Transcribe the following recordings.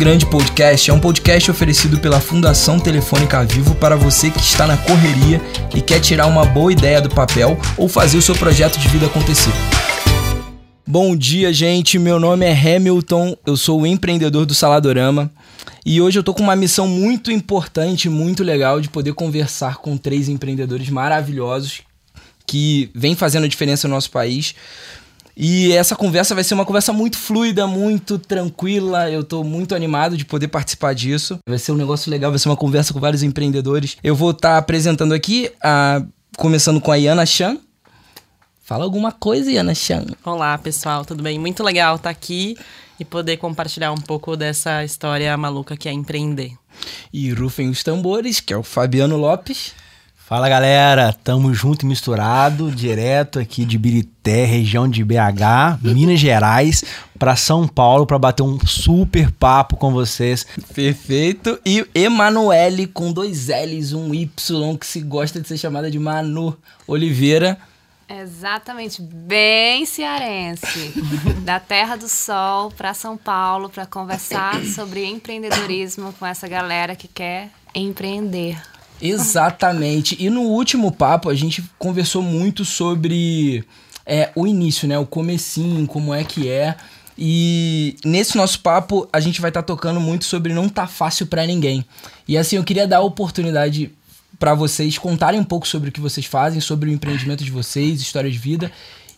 Grande Podcast é um podcast oferecido pela Fundação Telefônica Vivo para você que está na correria e quer tirar uma boa ideia do papel ou fazer o seu projeto de vida acontecer. Bom dia, gente. Meu nome é Hamilton, eu sou o empreendedor do Saladorama e hoje eu tô com uma missão muito importante, muito legal de poder conversar com três empreendedores maravilhosos que vêm fazendo diferença no nosso país e essa conversa vai ser uma conversa muito fluida, muito tranquila. Eu tô muito animado de poder participar disso. Vai ser um negócio legal, vai ser uma conversa com vários empreendedores. Eu vou estar tá apresentando aqui, a, começando com a Iana Chan. Fala alguma coisa, Iana Chan. Olá, pessoal, tudo bem? Muito legal estar tá aqui e poder compartilhar um pouco dessa história maluca que é empreender. E rufem os tambores, que é o Fabiano Lopes. Fala galera, tamo junto e misturado, direto aqui de Birité, região de BH, Minas Gerais, para São Paulo para bater um super papo com vocês. Perfeito. E Emanuele com dois L's, um Y, que se gosta de ser chamada de Manu Oliveira. Exatamente, bem cearense, da Terra do Sol para São Paulo para conversar sobre empreendedorismo com essa galera que quer empreender. Exatamente. E no último papo a gente conversou muito sobre é, o início, né? O comecinho, como é que é. E nesse nosso papo a gente vai estar tá tocando muito sobre não tá fácil para ninguém. E assim, eu queria dar a oportunidade para vocês contarem um pouco sobre o que vocês fazem, sobre o empreendimento de vocês, história de vida.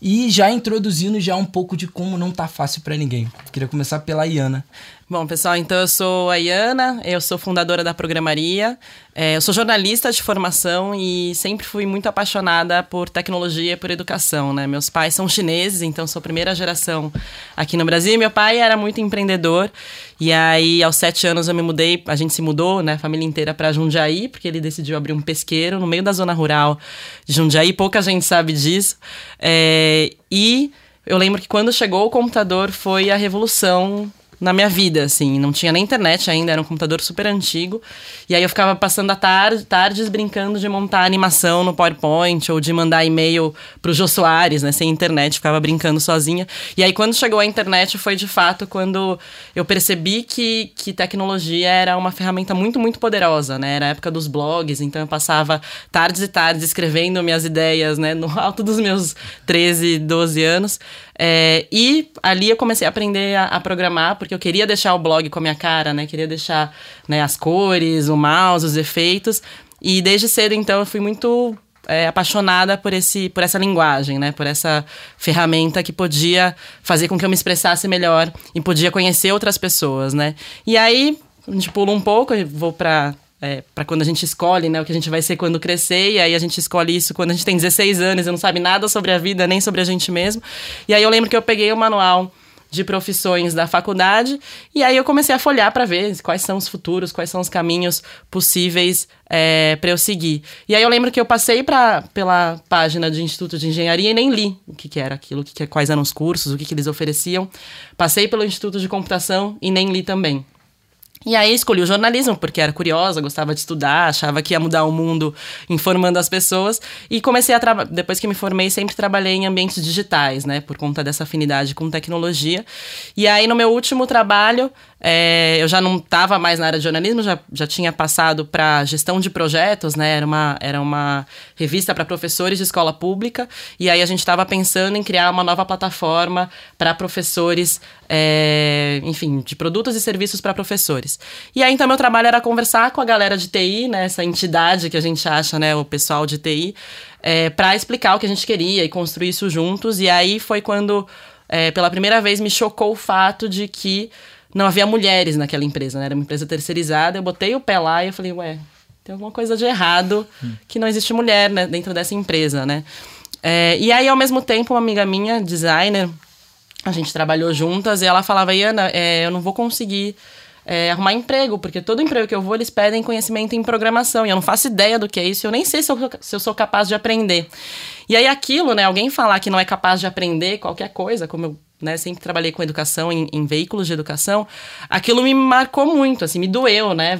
E já introduzindo já um pouco de como não tá fácil para ninguém. Queria começar pela Iana. Bom, pessoal, então eu sou a Iana, eu sou fundadora da Programaria, é, eu sou jornalista de formação e sempre fui muito apaixonada por tecnologia e por educação, né? Meus pais são chineses, então sou primeira geração aqui no Brasil. Meu pai era muito empreendedor e aí aos sete anos eu me mudei, a gente se mudou, né, a família inteira para Jundiaí, porque ele decidiu abrir um pesqueiro no meio da zona rural de Jundiaí, pouca gente sabe disso. É, e eu lembro que quando chegou o computador foi a revolução na minha vida, assim. Não tinha nem internet ainda, era um computador super antigo. E aí eu ficava passando a tarde, tardes brincando de montar animação no PowerPoint ou de mandar e-mail pro Jô Soares, né? Sem internet, ficava brincando sozinha. E aí quando chegou a internet foi de fato quando eu percebi que, que tecnologia era uma ferramenta muito, muito poderosa, né? Era a época dos blogs, então eu passava tardes e tardes escrevendo minhas ideias, né? No alto dos meus 13, 12 anos. É, e ali eu comecei a aprender a, a, programar, porque eu queria deixar o blog com a minha cara, né? Queria deixar né, as cores, o mouse, os efeitos. E desde cedo, então, eu fui muito é, apaixonada por, esse, por essa linguagem, né? Por essa ferramenta que podia fazer com que eu me expressasse melhor e podia conhecer outras pessoas, né? E aí, a gente pula um pouco, eu vou para é, para quando a gente escolhe, né, o que a gente vai ser quando crescer, e aí a gente escolhe isso quando a gente tem 16 anos e não sabe nada sobre a vida, nem sobre a gente mesmo. E aí eu lembro que eu peguei o manual de profissões da faculdade e aí eu comecei a folhar para ver quais são os futuros, quais são os caminhos possíveis é, para eu seguir. E aí eu lembro que eu passei pra, pela página do Instituto de Engenharia e nem li o que, que era aquilo, que, que, quais eram os cursos, o que, que eles ofereciam. Passei pelo Instituto de Computação e nem li também. E aí escolhi o jornalismo, porque era curiosa, gostava de estudar, achava que ia mudar o mundo informando as pessoas. E comecei a trabalhar, depois que me formei, sempre trabalhei em ambientes digitais, né? Por conta dessa afinidade com tecnologia. E aí, no meu último trabalho, é, eu já não estava mais na área de jornalismo, já, já tinha passado para gestão de projetos, né? Era uma, era uma revista para professores de escola pública. E aí a gente estava pensando em criar uma nova plataforma para professores, é, enfim, de produtos e serviços para professores. E aí então meu trabalho era conversar com a galera de TI, né? Essa entidade que a gente acha, né? O pessoal de TI, é, para explicar o que a gente queria e construir isso juntos. E aí foi quando, é, pela primeira vez, me chocou o fato de que não havia mulheres naquela empresa, né? Era uma empresa terceirizada. Eu botei o pé lá e eu falei, ué, tem alguma coisa de errado que não existe mulher né, dentro dessa empresa, né? É, e aí, ao mesmo tempo, uma amiga minha, designer, a gente trabalhou juntas e ela falava, Iana, é, eu não vou conseguir é, arrumar emprego, porque todo emprego que eu vou, eles pedem conhecimento em programação. E eu não faço ideia do que é isso, eu nem sei se eu, se eu sou capaz de aprender. E aí, aquilo, né? Alguém falar que não é capaz de aprender qualquer coisa, como eu né, sempre trabalhei com educação, em, em, veículos de educação, aquilo me marcou muito, assim, me doeu, né?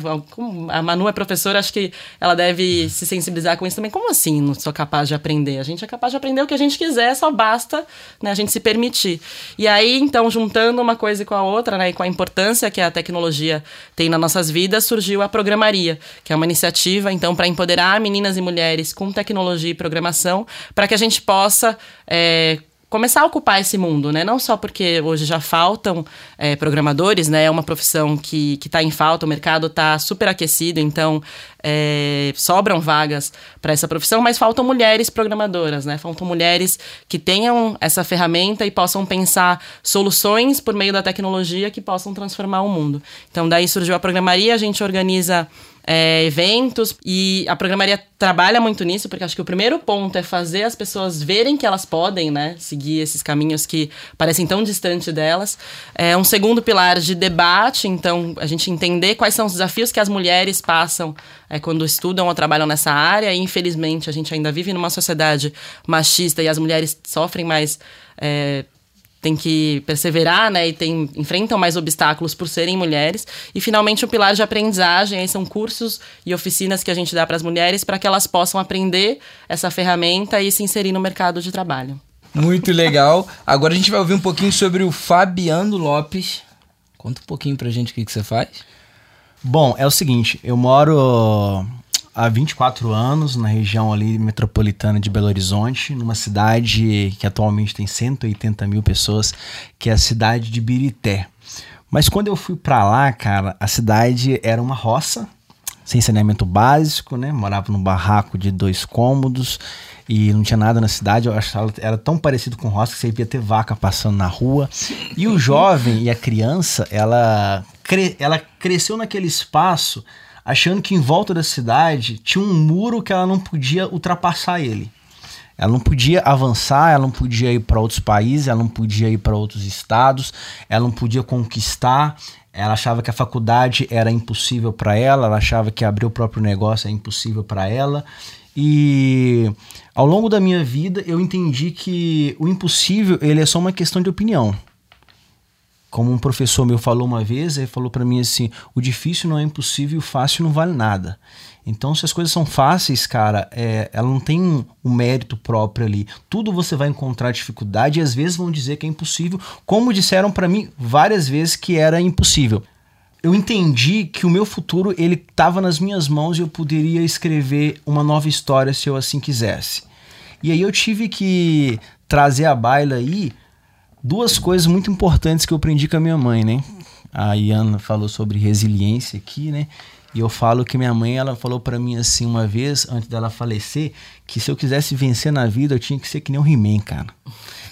A Manu é professora, acho que ela deve se sensibilizar com isso também. Como assim não sou capaz de aprender? A gente é capaz de aprender o que a gente quiser, só basta né, a gente se permitir. E aí, então, juntando uma coisa com a outra, né, e com a importância que a tecnologia tem nas nossas vidas, surgiu a Programaria, que é uma iniciativa, então, para empoderar meninas e mulheres com tecnologia e programação, para que a gente possa é, começar a ocupar esse mundo, né? Não só porque hoje já faltam é, programadores, né? É uma profissão que está em falta, o mercado está super aquecido, então é, sobram vagas para essa profissão, mas faltam mulheres programadoras, né? Faltam mulheres que tenham essa ferramenta e possam pensar soluções por meio da tecnologia que possam transformar o mundo. Então, daí surgiu a programaria, a gente organiza é, eventos. E a programaria trabalha muito nisso, porque acho que o primeiro ponto é fazer as pessoas verem que elas podem, né, seguir esses caminhos que parecem tão distantes delas. É um segundo pilar de debate, então a gente entender quais são os desafios que as mulheres passam é, quando estudam ou trabalham nessa área. E infelizmente a gente ainda vive numa sociedade machista e as mulheres sofrem mais. É, tem que perseverar, né, e tem, enfrentam mais obstáculos por serem mulheres. E finalmente o pilar de aprendizagem, aí são cursos e oficinas que a gente dá para as mulheres para que elas possam aprender essa ferramenta e se inserir no mercado de trabalho. Muito legal. Agora a gente vai ouvir um pouquinho sobre o Fabiano Lopes. Conta um pouquinho pra gente o que, que você faz. Bom, é o seguinte, eu moro há 24 anos na região ali metropolitana de Belo Horizonte, numa cidade que atualmente tem 180 mil pessoas, que é a cidade de Birité. Mas quando eu fui para lá, cara, a cidade era uma roça, sem saneamento básico, né? Morava num barraco de dois cômodos e não tinha nada na cidade. Eu achava era tão parecido com roça que você ia ter vaca passando na rua. E o jovem e a criança, ela, cre ela cresceu naquele espaço achando que em volta da cidade tinha um muro que ela não podia ultrapassar ele. Ela não podia avançar, ela não podia ir para outros países, ela não podia ir para outros estados, ela não podia conquistar. Ela achava que a faculdade era impossível para ela, ela achava que abrir o próprio negócio é impossível para ela. E ao longo da minha vida eu entendi que o impossível ele é só uma questão de opinião. Como um professor meu falou uma vez, ele falou para mim assim: o difícil não é impossível, o fácil não vale nada. Então, se as coisas são fáceis, cara, é, ela não tem um, um, mérito próprio ali. Tudo você vai encontrar dificuldade e às vezes vão dizer que é impossível, como disseram para mim várias vezes que era impossível. Eu entendi que o meu futuro ele estava nas minhas mãos e eu poderia escrever uma nova história se eu assim quisesse. E aí eu tive que trazer a baila aí duas coisas muito importantes que eu aprendi com a minha mãe, né? A Iana falou sobre resiliência aqui, né? E eu falo que minha mãe, ela falou para mim assim uma vez, antes dela falecer, que se eu quisesse vencer na vida, eu tinha que ser que nem o He-Man, cara.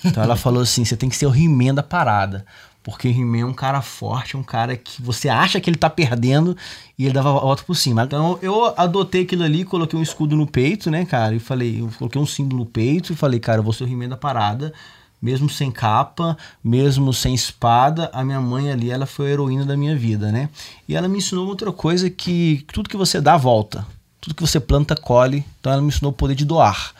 Então ela falou assim, você tem que ser o He-Man da parada. Porque o He-Man é um cara forte, um cara que você acha que ele tá perdendo e ele dava a volta por cima. Então eu adotei aquilo ali, coloquei um escudo no peito, né, cara? E falei, eu coloquei um símbolo no peito e falei, cara, eu vou ser o He-Man da parada mesmo sem capa, mesmo sem espada, a minha mãe ali, ela foi a heroína da minha vida, né? E ela me ensinou outra coisa que tudo que você dá volta, tudo que você planta colhe. Então ela me ensinou o poder de doar.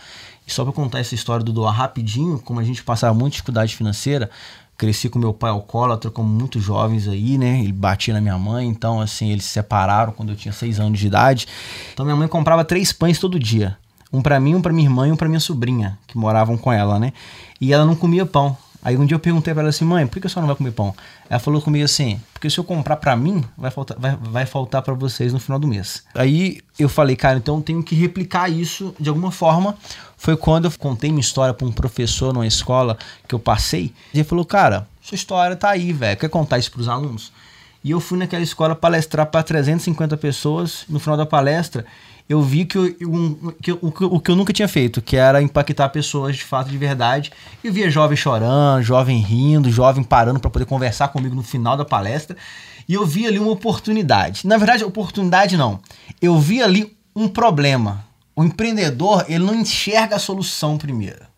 E só para contar essa história do doar rapidinho, como a gente passava muita dificuldade financeira, cresci com meu pai alcoólatra, como muitos jovens aí, né? Ele batia na minha mãe, então assim, eles se separaram quando eu tinha seis anos de idade. Então minha mãe comprava três pães todo dia. Um para mim, um para minha irmã e um para minha sobrinha, que moravam com ela, né? E ela não comia pão. Aí um dia eu perguntei para ela assim, mãe, por que a senhora não vai comer pão? Ela falou comigo assim, porque se eu comprar para mim, vai faltar, vai, vai faltar para vocês no final do mês. Aí eu falei, cara, então eu tenho que replicar isso de alguma forma. Foi quando eu contei minha história para um professor numa escola que eu passei. Ele falou, cara, sua história tá aí, velho. Quer contar isso para os alunos? E eu fui naquela escola palestrar para 350 pessoas. No final da palestra, eu vi que, eu, um, que, o, o que eu nunca tinha feito, que era impactar pessoas de fato, de verdade. Eu via jovem chorando, jovem rindo, jovem parando para poder conversar comigo no final da palestra. E eu vi ali uma oportunidade. Na verdade, oportunidade não. Eu vi ali um problema. O empreendedor, ele não enxerga a solução primeiro.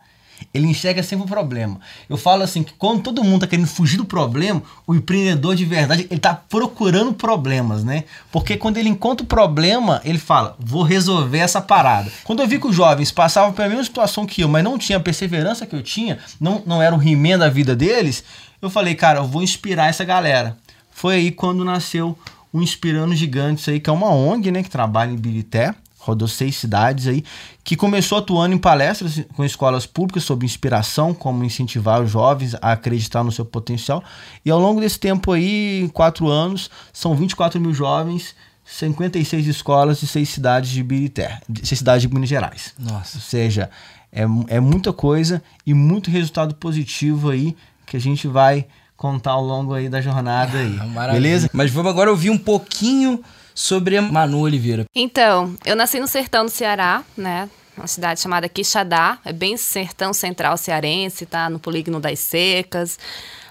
Ele enxerga sempre o problema. Eu falo assim que quando todo mundo tá querendo fugir do problema, o empreendedor de verdade, ele tá procurando problemas, né? Porque quando ele encontra o problema, ele fala, vou resolver essa parada. Quando eu vi que os jovens passavam pela mesma situação que eu, mas não tinha a perseverança que eu tinha, não, não era o rimendo da vida deles, eu falei, cara, eu vou inspirar essa galera. Foi aí quando nasceu o Inspirando Gigantes aí, que é uma ONG, né, que trabalha em Birité rodou seis cidades aí, que começou atuando em palestras com escolas públicas sobre inspiração, como incentivar os jovens a acreditar no seu potencial. E ao longo desse tempo aí, quatro anos, são 24 mil jovens, 56 escolas e seis cidades de Birité, seis cidades de Minas Gerais. Nossa. Ou seja, é, é muita coisa e muito resultado positivo aí que a gente vai contar ao longo aí da jornada aí. Maravilha. Beleza? Mas vamos agora ouvir um pouquinho sobre a Manu Oliveira. Então, eu nasci no sertão do Ceará, né? Uma cidade chamada Quixadá, é bem sertão central cearense, tá? No polígono das secas.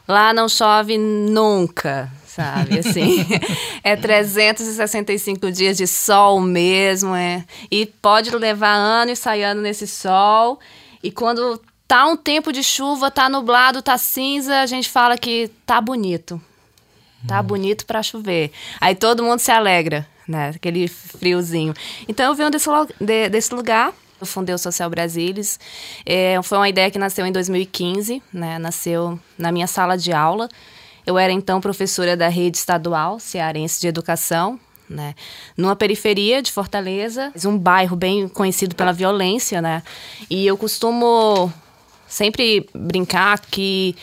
Lá não chove nunca, sabe? Assim, é 365 dias de sol mesmo, é. E pode levar ano e sair ano nesse sol. E quando tá um tempo de chuva, tá nublado, tá cinza, a gente fala que tá bonito. Tá bonito para chover. Aí todo mundo se alegra, né? Aquele friozinho. Então eu venho desse, de, desse lugar. Eu fundei o Social Brasilis. É, foi uma ideia que nasceu em 2015, né? Nasceu na minha sala de aula. Eu era então professora da rede estadual cearense de educação, né? Numa periferia de Fortaleza, um bairro bem conhecido pela violência, né? E eu costumo sempre brincar que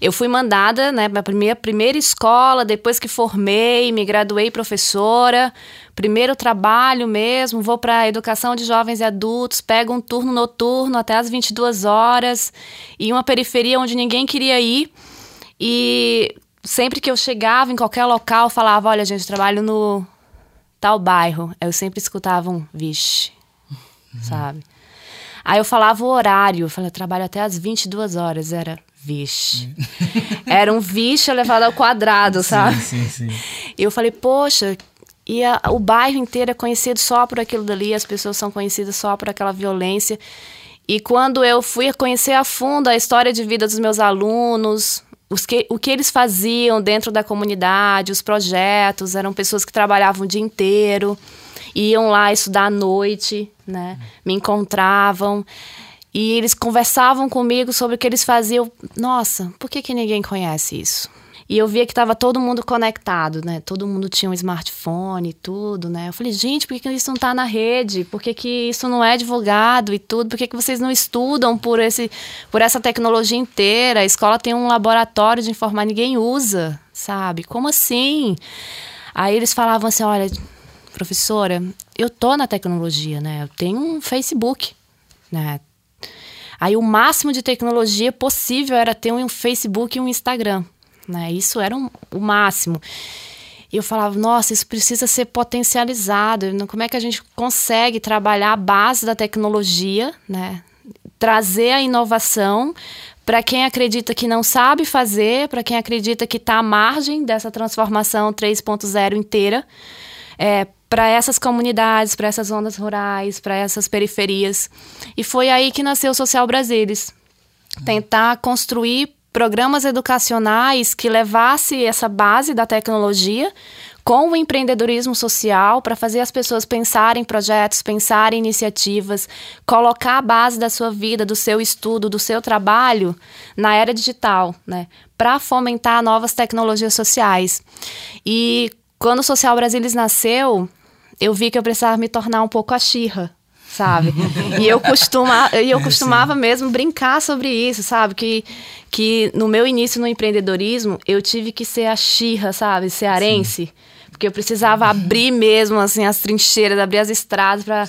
eu fui mandada, né, para minha primeira escola, depois que formei, me graduei professora, primeiro trabalho mesmo, vou para educação de jovens e adultos, pego um turno noturno até as 22 horas, em uma periferia onde ninguém queria ir. E sempre que eu chegava em qualquer local, falava: "Olha, gente, trabalho no tal bairro". Eu sempre escutava um vixe, uhum. sabe? Aí eu falava o horário, eu falei, eu trabalho até as 22 horas, era vixe. Era um vixe elevado ao quadrado, sabe? Sim, sim, sim. E eu falei, poxa, e a, o bairro inteiro é conhecido só por aquilo dali, as pessoas são conhecidas só por aquela violência. E quando eu fui conhecer a fundo a história de vida dos meus alunos, os que, o que eles faziam dentro da comunidade, os projetos, eram pessoas que trabalhavam o dia inteiro, iam lá estudar à noite, né? Me encontravam. E eles conversavam comigo sobre o que eles faziam. Nossa, por que, que ninguém conhece isso? E eu via que estava todo mundo conectado, né? Todo mundo tinha um smartphone e tudo, né? Eu falei, gente, por que, que isso não está na rede? Por que, que isso não é divulgado e tudo? Por que, que vocês não estudam por, esse, por essa tecnologia inteira? A escola tem um laboratório de informar, ninguém usa, sabe? Como assim? Aí eles falavam assim, olha, professora, eu tô na tecnologia, né? Eu tenho um Facebook, né? Aí o máximo de tecnologia possível era ter um Facebook e um Instagram. Né? Isso era um, o máximo. E eu falava, nossa, isso precisa ser potencializado. Como é que a gente consegue trabalhar a base da tecnologia, né? trazer a inovação para quem acredita que não sabe fazer, para quem acredita que está à margem dessa transformação 3.0 inteira, é, para essas comunidades, para essas zonas rurais, para essas periferias. E foi aí que nasceu o Social Brasilis. Tentar construir programas educacionais que levasse essa base da tecnologia com o empreendedorismo social para fazer as pessoas pensarem em projetos, pensarem em iniciativas, colocar a base da sua vida, do seu estudo, do seu trabalho na era digital, né? Para fomentar novas tecnologias sociais. E quando o Social Brasilis nasceu, eu vi que eu precisava me tornar um pouco a Xirra, sabe? e eu, costuma, eu costumava mesmo brincar sobre isso, sabe? Que, que no meu início no empreendedorismo, eu tive que ser a Xirra, sabe? Cearense. Sim. Porque eu precisava abrir mesmo, assim, as trincheiras, abrir as estradas para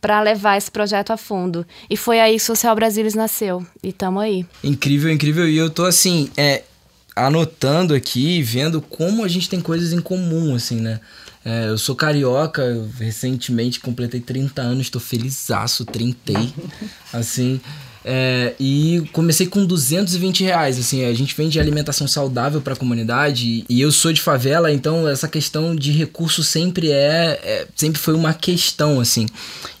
para levar esse projeto a fundo. E foi aí que Social Brasilis nasceu. E estamos aí. Incrível, incrível. E eu tô assim, é, anotando aqui, vendo como a gente tem coisas em comum, assim, né? É, eu sou carioca, recentemente completei 30 anos, estou felizaço, trintei, assim. É, e comecei com 220 reais. Assim, a gente vende alimentação saudável para a comunidade e eu sou de favela, então essa questão de recurso sempre é, é sempre foi uma questão assim.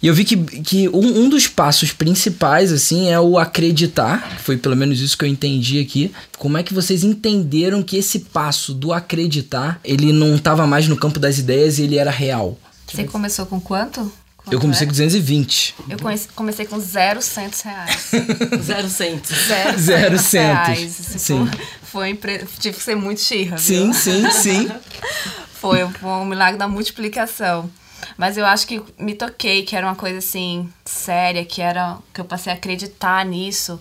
E eu vi que, que um, um, dos passos principais assim é o acreditar, foi pelo menos isso que eu entendi aqui. Como é que vocês entenderam que esse passo do acreditar ele não estava mais no campo das ideias e ele era real? Você começou com quanto? Quanto eu comecei é? com 220. Eu comecei com zero centos reais. zero centos. Zero, zero centos. Reais. Sim. Foi, foi, tive que ser muito xirra. Sim, sim, sim. foi, foi um milagre da multiplicação. Mas eu acho que me toquei, que era uma coisa assim, séria, que era. que eu passei a acreditar nisso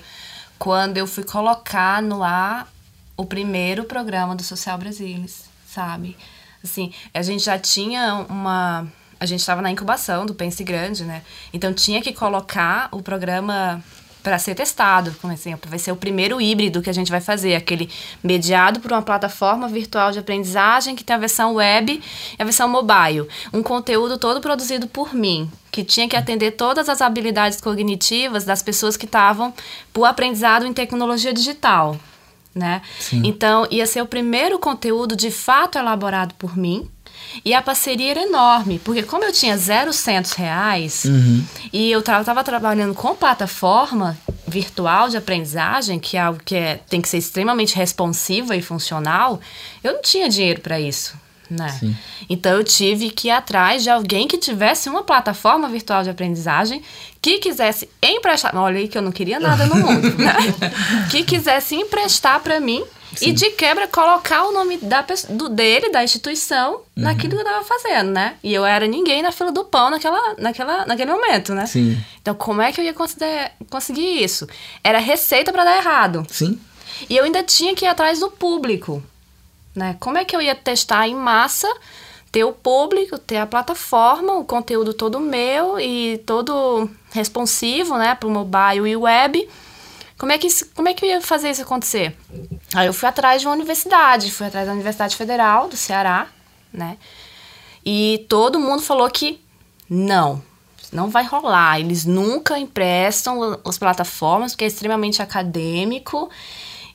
quando eu fui colocar no ar o primeiro programa do Social Brasilis, sabe? Assim, a gente já tinha uma a gente estava na incubação do Pense Grande, né? Então tinha que colocar o programa para ser testado, como exemplo, vai ser o primeiro híbrido que a gente vai fazer, aquele mediado por uma plataforma virtual de aprendizagem que tem a versão web e a versão mobile, um conteúdo todo produzido por mim, que tinha que atender todas as habilidades cognitivas das pessoas que estavam por aprendizado em tecnologia digital, né? Sim. Então ia ser o primeiro conteúdo de fato elaborado por mim e a parceria era enorme, porque como eu tinha zero centos reais uhum. e eu estava trabalhando com plataforma virtual de aprendizagem, que é algo que é, tem que ser extremamente responsiva e funcional, eu não tinha dinheiro para isso. Né? Então eu tive que ir atrás de alguém que tivesse uma plataforma virtual de aprendizagem que quisesse emprestar. Olha aí que eu não queria nada no mundo, né? que quisesse emprestar para mim Sim. E de quebra, colocar o nome da, do, dele, da instituição, uhum. naquilo que eu tava fazendo, né? E eu era ninguém na fila do pão naquela, naquela, naquele momento, né? Sim. Então, como é que eu ia conseguir isso? Era receita para dar errado. Sim. E eu ainda tinha que ir atrás do público, né? Como é que eu ia testar em massa, ter o público, ter a plataforma, o conteúdo todo meu e todo responsivo, né, para o mobile e web como é, que isso, como é que eu ia fazer isso acontecer? Aí eu fui atrás de uma universidade, fui atrás da Universidade Federal do Ceará, né? E todo mundo falou que não, não vai rolar. Eles nunca emprestam as plataformas, porque é extremamente acadêmico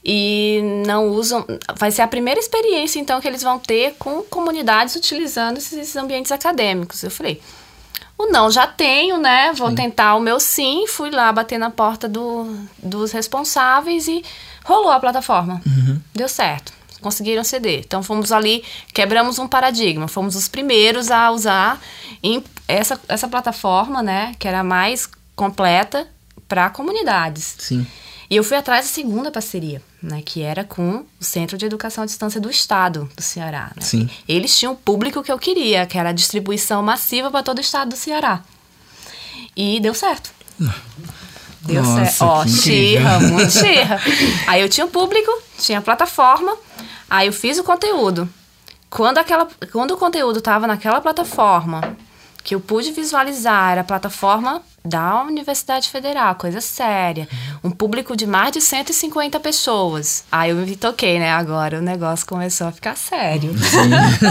e não usam. Vai ser a primeira experiência, então, que eles vão ter com comunidades utilizando esses ambientes acadêmicos. Eu falei, o não já tenho, né? Vou sim. tentar o meu sim. Fui lá bater na porta do, dos responsáveis e rolou a plataforma. Uhum. Deu certo. Conseguiram ceder. Então fomos ali, quebramos um paradigma. Fomos os primeiros a usar essa, essa plataforma, né? Que era mais completa para comunidades. Sim. E eu fui atrás da segunda parceria, né, que era com o Centro de Educação à Distância do Estado do Ceará. Né? Sim. Eles tinham o público que eu queria, que era a distribuição massiva para todo o estado do Ceará. E deu certo. Deu Nossa, certo. Ó, xirra, muito xirra. Aí eu tinha o público, tinha a plataforma, aí eu fiz o conteúdo. Quando, aquela, quando o conteúdo estava naquela plataforma, que eu pude visualizar, era a plataforma da Universidade Federal, coisa séria. Um público de mais de 150 pessoas. Aí eu me toquei, né? Agora o negócio começou a ficar sério.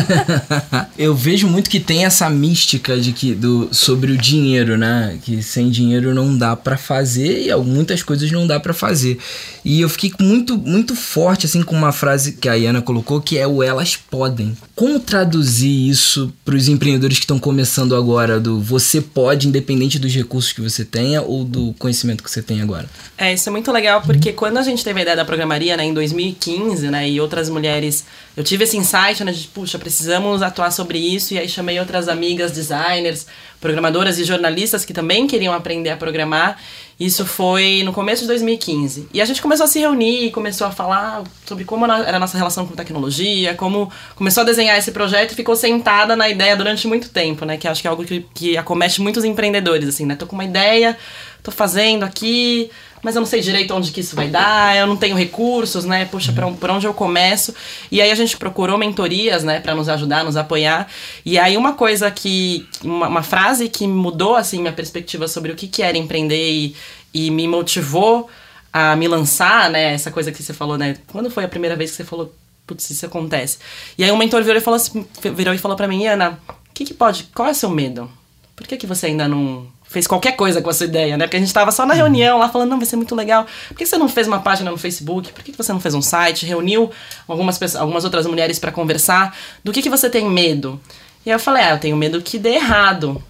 eu vejo muito que tem essa mística de que do sobre o dinheiro, né? Que sem dinheiro não dá para fazer e muitas coisas não dá para fazer. E eu fiquei muito muito forte assim com uma frase que a Iana colocou que é o elas podem. Como traduzir isso para os empreendedores que estão começando agora do você pode independente dos recursos recursos que você tenha ou do conhecimento que você tem agora? É, isso é muito legal porque quando a gente teve a ideia da programaria, né, em 2015, né, e outras mulheres, eu tive esse insight, né, de, puxa, precisamos atuar sobre isso, e aí chamei outras amigas, designers, programadoras e jornalistas que também queriam aprender a programar. Isso foi no começo de 2015. E a gente começou a se reunir, começou a falar sobre como era a nossa relação com tecnologia, como começou a desenhar esse projeto e ficou sentada na ideia durante muito tempo, né? Que acho que é algo que, que acomete muitos empreendedores, assim, né? Tô com uma ideia, tô fazendo aqui, mas eu não sei direito onde que isso vai dar, eu não tenho recursos, né? Puxa, pra, pra onde eu começo? E aí a gente procurou mentorias, né, para nos ajudar, nos apoiar. E aí uma coisa que. Uma, uma, frase que mudou, assim, minha perspectiva sobre o que, que era empreender e, e me motivou a me lançar, né? Essa coisa que você falou, né? Quando foi a primeira vez que você falou, putz, isso acontece? E aí um mentor virou e falou, assim, virou e falou pra mim, Ana, o que, que pode. Qual é o seu medo? Por que, que você ainda não fez qualquer coisa com essa ideia, né? Porque a gente tava só na reunião lá falando, não, vai ser muito legal. Por que você não fez uma página no Facebook? Por que você não fez um site? Reuniu algumas, pessoas, algumas outras mulheres para conversar. Do que, que você tem medo? E aí eu falei, ah, eu tenho medo que dê errado.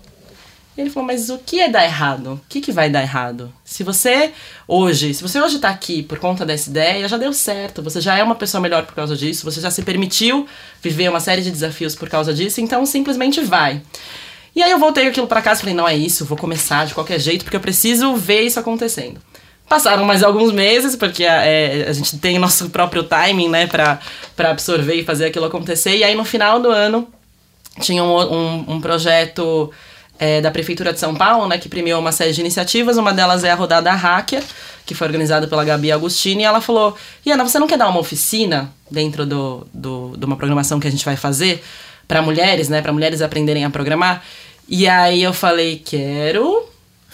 E ele falou, mas o que é dar errado? O que, que vai dar errado? Se você hoje, se você hoje tá aqui por conta dessa ideia, já deu certo. Você já é uma pessoa melhor por causa disso. Você já se permitiu viver uma série de desafios por causa disso. Então simplesmente vai. E aí eu voltei aquilo para casa e falei, não é isso, vou começar de qualquer jeito, porque eu preciso ver isso acontecendo. Passaram mais alguns meses, porque a, é, a gente tem nosso próprio timing, né, pra, pra absorver e fazer aquilo acontecer. E aí no final do ano tinha um, um, um projeto é, da Prefeitura de São Paulo, né, que premiou uma série de iniciativas. Uma delas é a Rodada Hacker, que foi organizada pela Gabi Agostini. E ela falou: Iana, você não quer dar uma oficina dentro do, do, de uma programação que a gente vai fazer? Para mulheres, né, para mulheres aprenderem a programar. E aí eu falei, quero.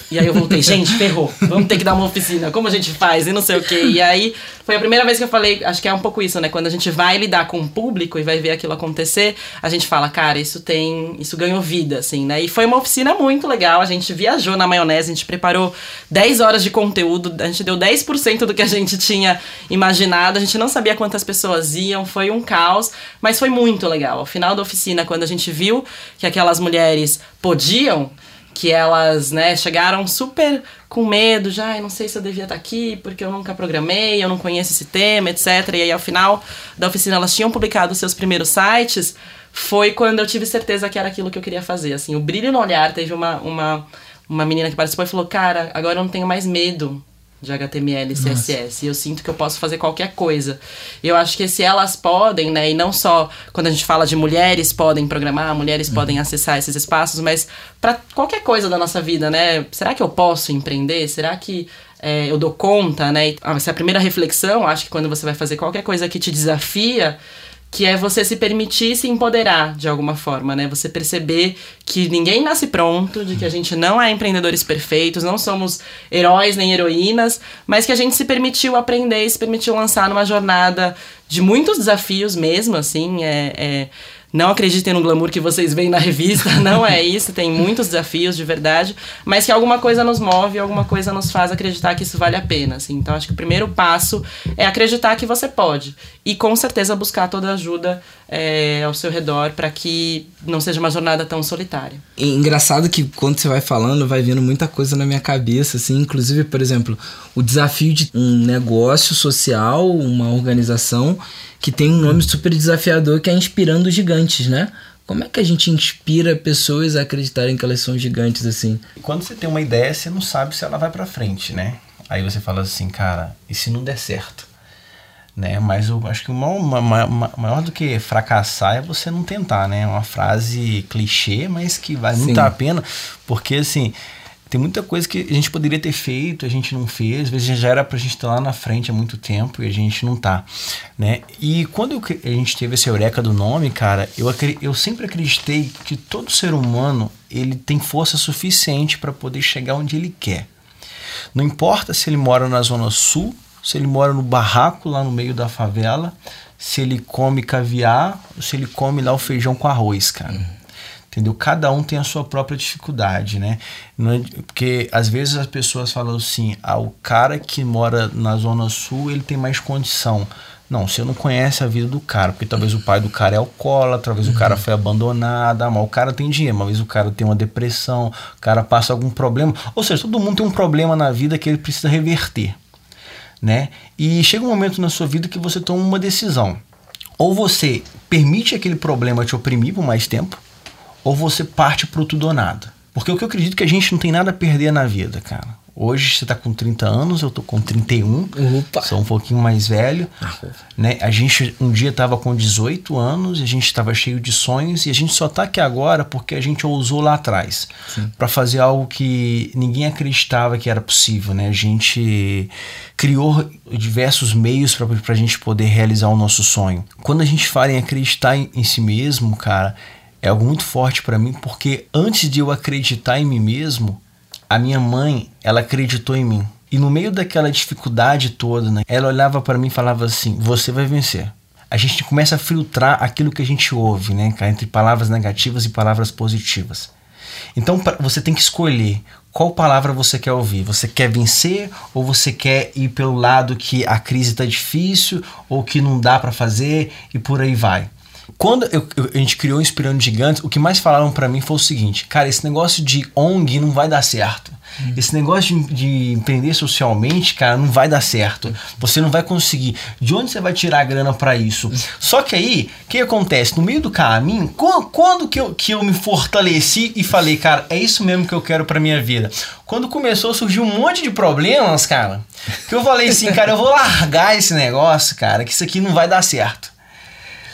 E aí eu voltei, gente, ferrou. Vamos ter que dar uma oficina. Como a gente faz? E não sei o quê. E aí foi a primeira vez que eu falei, acho que é um pouco isso, né? Quando a gente vai lidar com o público e vai ver aquilo acontecer, a gente fala, cara, isso tem. Isso ganhou vida, assim, né? E foi uma oficina muito legal. A gente viajou na maionese, a gente preparou 10 horas de conteúdo, a gente deu 10% do que a gente tinha imaginado. A gente não sabia quantas pessoas iam, foi um caos, mas foi muito legal. Ao final da oficina, quando a gente viu que aquelas mulheres podiam que elas, né, chegaram super com medo, já, não sei se eu devia estar aqui, porque eu nunca programei, eu não conheço esse tema, etc. E aí, ao final da oficina, elas tinham publicado seus primeiros sites, foi quando eu tive certeza que era aquilo que eu queria fazer, assim, o brilho no olhar, teve uma, uma, uma menina que participou e falou, cara, agora eu não tenho mais medo de HTML e CSS. Nossa. E eu sinto que eu posso fazer qualquer coisa. Eu acho que se elas podem, né, e não só quando a gente fala de mulheres podem programar, mulheres uhum. podem acessar esses espaços, mas para qualquer coisa da nossa vida, né? Será que eu posso empreender? Será que é, eu dou conta, né? Essa é a primeira reflexão. Acho que quando você vai fazer qualquer coisa que te desafia, que é você se permitir se empoderar de alguma forma, né? Você perceber que ninguém nasce pronto, de que a gente não é empreendedores perfeitos, não somos heróis nem heroínas, mas que a gente se permitiu aprender e se permitiu lançar numa jornada de muitos desafios mesmo, assim, é, é não acreditem no glamour que vocês veem na revista, não é isso, tem muitos desafios de verdade, mas que alguma coisa nos move, alguma coisa nos faz acreditar que isso vale a pena, assim. Então acho que o primeiro passo é acreditar que você pode e com certeza buscar toda a ajuda é, ao seu redor para que não seja uma jornada tão solitária. É engraçado que quando você vai falando, vai vindo muita coisa na minha cabeça, assim, inclusive, por exemplo, o desafio de um negócio social, uma organização que tem um nome super desafiador que é Inspirando Gigantes, né? Como é que a gente inspira pessoas a acreditarem que elas são gigantes assim? Quando você tem uma ideia, você não sabe se ela vai para frente, né? Aí você fala assim, cara, e se não der certo? Né? Mas eu acho que o maior, maior, do que fracassar é você não tentar, né? É uma frase clichê, mas que vale Sim. muito a pena, porque assim, tem muita coisa que a gente poderia ter feito, a gente não fez, às vezes já era pra gente estar lá na frente há muito tempo e a gente não tá, né? E quando eu, a gente teve essa eureka do nome, cara, eu, eu sempre acreditei que todo ser humano, ele tem força suficiente para poder chegar onde ele quer. Não importa se ele mora na zona sul, se ele mora no barraco lá no meio da favela, se ele come caviar, ou se ele come lá o feijão com arroz, cara. Uhum entendeu? Cada um tem a sua própria dificuldade, né? É, porque às vezes as pessoas falam assim, ah, o cara que mora na zona sul, ele tem mais condição. Não, você não conhece a vida do cara, porque talvez o pai do cara é alcoólatra, talvez uhum. o cara uhum. foi abandonado, ah, mas o cara tem dinheiro, talvez o cara tem uma depressão, o cara passa algum problema. Ou seja, todo mundo tem um problema na vida que ele precisa reverter, né? E chega um momento na sua vida que você toma uma decisão. Ou você permite aquele problema te oprimir por mais tempo, ou você parte pro tudo ou nada. Porque o que eu acredito é que a gente não tem nada a perder na vida, cara. Hoje você tá com 30 anos, eu tô com 31. Opa. Sou um pouquinho mais velho. Ah, né? A gente um dia tava com 18 anos, a gente tava cheio de sonhos e a gente só tá aqui agora porque a gente ousou lá atrás para fazer algo que ninguém acreditava que era possível, né? A gente criou diversos meios para a gente poder realizar o nosso sonho. Quando a gente fala em acreditar em, em si mesmo, cara, é algo muito forte para mim, porque antes de eu acreditar em mim mesmo, a minha mãe, ela acreditou em mim. E no meio daquela dificuldade toda, né, ela olhava para mim e falava assim: "Você vai vencer". A gente começa a filtrar aquilo que a gente ouve, né, entre palavras negativas e palavras positivas. Então você tem que escolher qual palavra você quer ouvir? Você quer vencer ou você quer ir pelo lado que a crise está difícil ou que não dá para fazer e por aí vai? Quando eu, eu, a gente criou Inspirando Gigantes, o que mais falaram para mim foi o seguinte: cara, esse negócio de ONG não vai dar certo. Hum. Esse negócio de, de, empreender socialmente, cara, não vai dar certo. Você não vai conseguir. De onde você vai tirar a grana para isso? Só que aí, o que acontece? No meio do caminho, quando, quando, que, eu, que eu me fortaleci e falei, cara, é isso mesmo que eu quero para minha vida? Quando começou a surgir um monte de problemas, cara, que eu falei assim, cara, eu vou largar esse negócio, cara, que isso aqui não vai dar certo.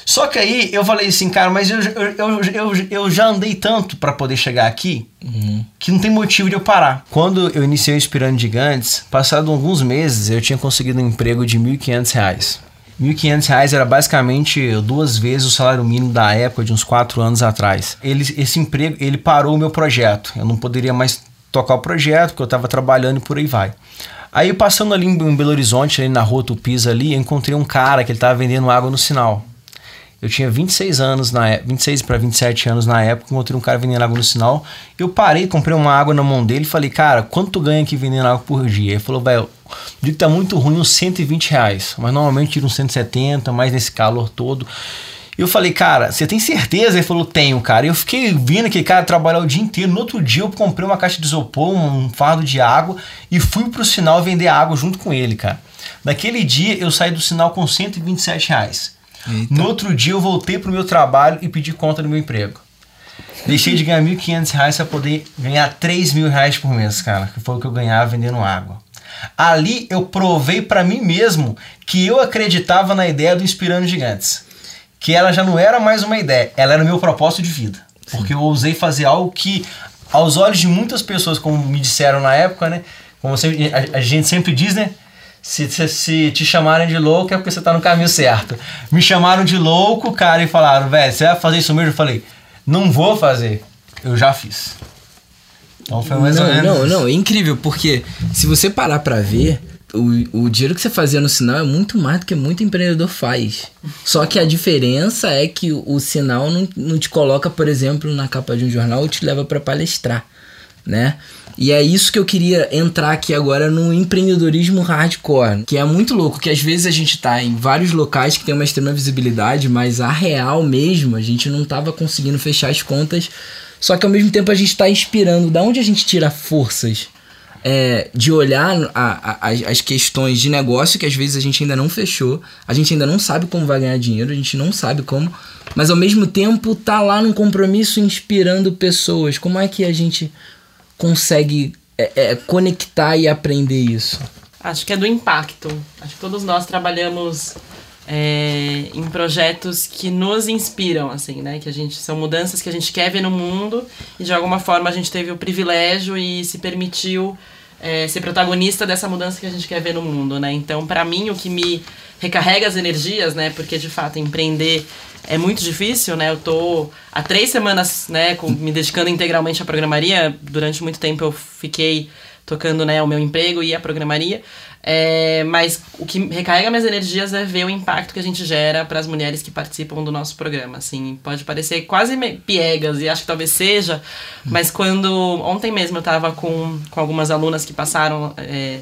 Só que aí eu falei assim, cara, mas eu, eu, eu, eu já andei tanto para poder chegar aqui uhum. que não tem motivo de eu parar. Quando eu iniciei o Inspirando Gigantes, passado alguns meses, eu tinha conseguido um emprego de R$ 1.500. R$ 1.500 era basicamente duas vezes o salário mínimo da época, de uns quatro anos atrás. Ele, esse emprego, ele parou o meu projeto. Eu não poderia mais tocar o projeto, porque eu estava trabalhando e por aí vai. Aí passando ali em Belo Horizonte, ali na rua Tupis ali, eu encontrei um cara que ele estava vendendo água no sinal. Eu tinha 26 anos na 26 para 27 anos na época, encontrei um cara vendendo água no sinal. Eu parei, comprei uma água na mão dele e falei, cara, quanto ganha aqui vendendo água por dia? Ele falou, velho, o dia que tá muito ruim, uns 120 reais. Mas normalmente tira uns 170, mais nesse calor todo. Eu falei, cara, você tem certeza? Ele falou, tenho, cara. Eu fiquei vendo aquele cara trabalhar o dia inteiro. No outro dia eu comprei uma caixa de isopor, um fardo de água e fui pro sinal vender água junto com ele, cara. Naquele dia eu saí do sinal com 127 reais. Eita. No outro dia eu voltei pro meu trabalho e pedi conta do meu emprego. Deixei de ganhar R$ 1.500 para poder ganhar R$ mil reais por mês, cara, que foi o que eu ganhava vendendo água. Ali eu provei para mim mesmo que eu acreditava na ideia do Inspirando Gigantes. Que ela já não era mais uma ideia, ela era o meu propósito de vida. Sim. Porque eu ousei fazer algo que, aos olhos de muitas pessoas, como me disseram na época, né? Como a, a gente sempre diz, né? Se, se, se, te chamarem de louco é porque você tá no caminho certo. Me chamaram de louco, cara, e falaram, velho, você vai fazer isso mesmo? Eu falei, não vou fazer. Eu já fiz. Então foi mais não, ou menos. Não, não, é incrível, porque se você parar pra ver, o, o dinheiro que você fazia no sinal é muito mais do que muito empreendedor faz. Só que a diferença é que o, o sinal não, não te coloca, por exemplo, na capa de um jornal ou te leva para palestrar, né? E é isso que eu queria entrar aqui agora no empreendedorismo hardcore, que é muito louco, que às vezes a gente tá em vários locais que tem uma extrema visibilidade, mas a real mesmo, a gente não tava conseguindo fechar as contas, só que ao mesmo tempo a gente tá inspirando, da onde a gente tira forças é, de olhar a, a, as questões de negócio que às vezes a gente ainda não fechou, a gente ainda não sabe como vai ganhar dinheiro, a gente não sabe como, mas ao mesmo tempo tá lá num compromisso inspirando pessoas. Como é que a gente consegue é, é, conectar e aprender isso? Acho que é do impacto. Acho que todos nós trabalhamos é, em projetos que nos inspiram, assim, né? Que a gente são mudanças que a gente quer ver no mundo e de alguma forma a gente teve o privilégio e se permitiu é, ser protagonista dessa mudança que a gente quer ver no mundo, né? Então, para mim, o que me recarrega as energias, né? Porque de fato empreender é muito difícil, né? Eu tô há três semanas, né, com, me dedicando integralmente à programaria. Durante muito tempo eu fiquei tocando, né, o meu emprego e a programaria. É, mas o que recarrega minhas energias é ver o impacto que a gente gera para as mulheres que participam do nosso programa. Assim, pode parecer quase piegas e acho que talvez seja, mas quando ontem mesmo eu estava com, com algumas alunas que passaram é,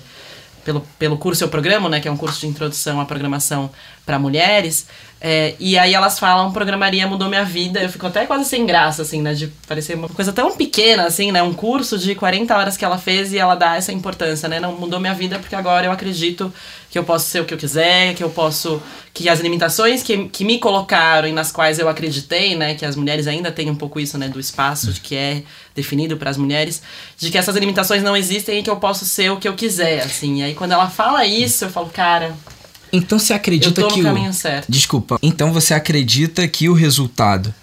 pelo, pelo curso Eu Programa, né, que é um curso de introdução à programação para mulheres. É, e aí elas falam, programaria mudou minha vida. Eu fico até quase sem graça, assim, né? De parecer uma coisa tão pequena, assim, né? Um curso de 40 horas que ela fez e ela dá essa importância, né? Não mudou minha vida porque agora eu acredito que eu posso ser o que eu quiser, que eu posso. que as limitações que, que me colocaram e nas quais eu acreditei, né? Que as mulheres ainda têm um pouco isso, né? Do espaço que é definido para as mulheres, de que essas limitações não existem e que eu posso ser o que eu quiser, assim. E aí quando ela fala isso, eu falo, cara então você acredita eu tô no que caminho o... certo. Desculpa. Então você acredita que o resultado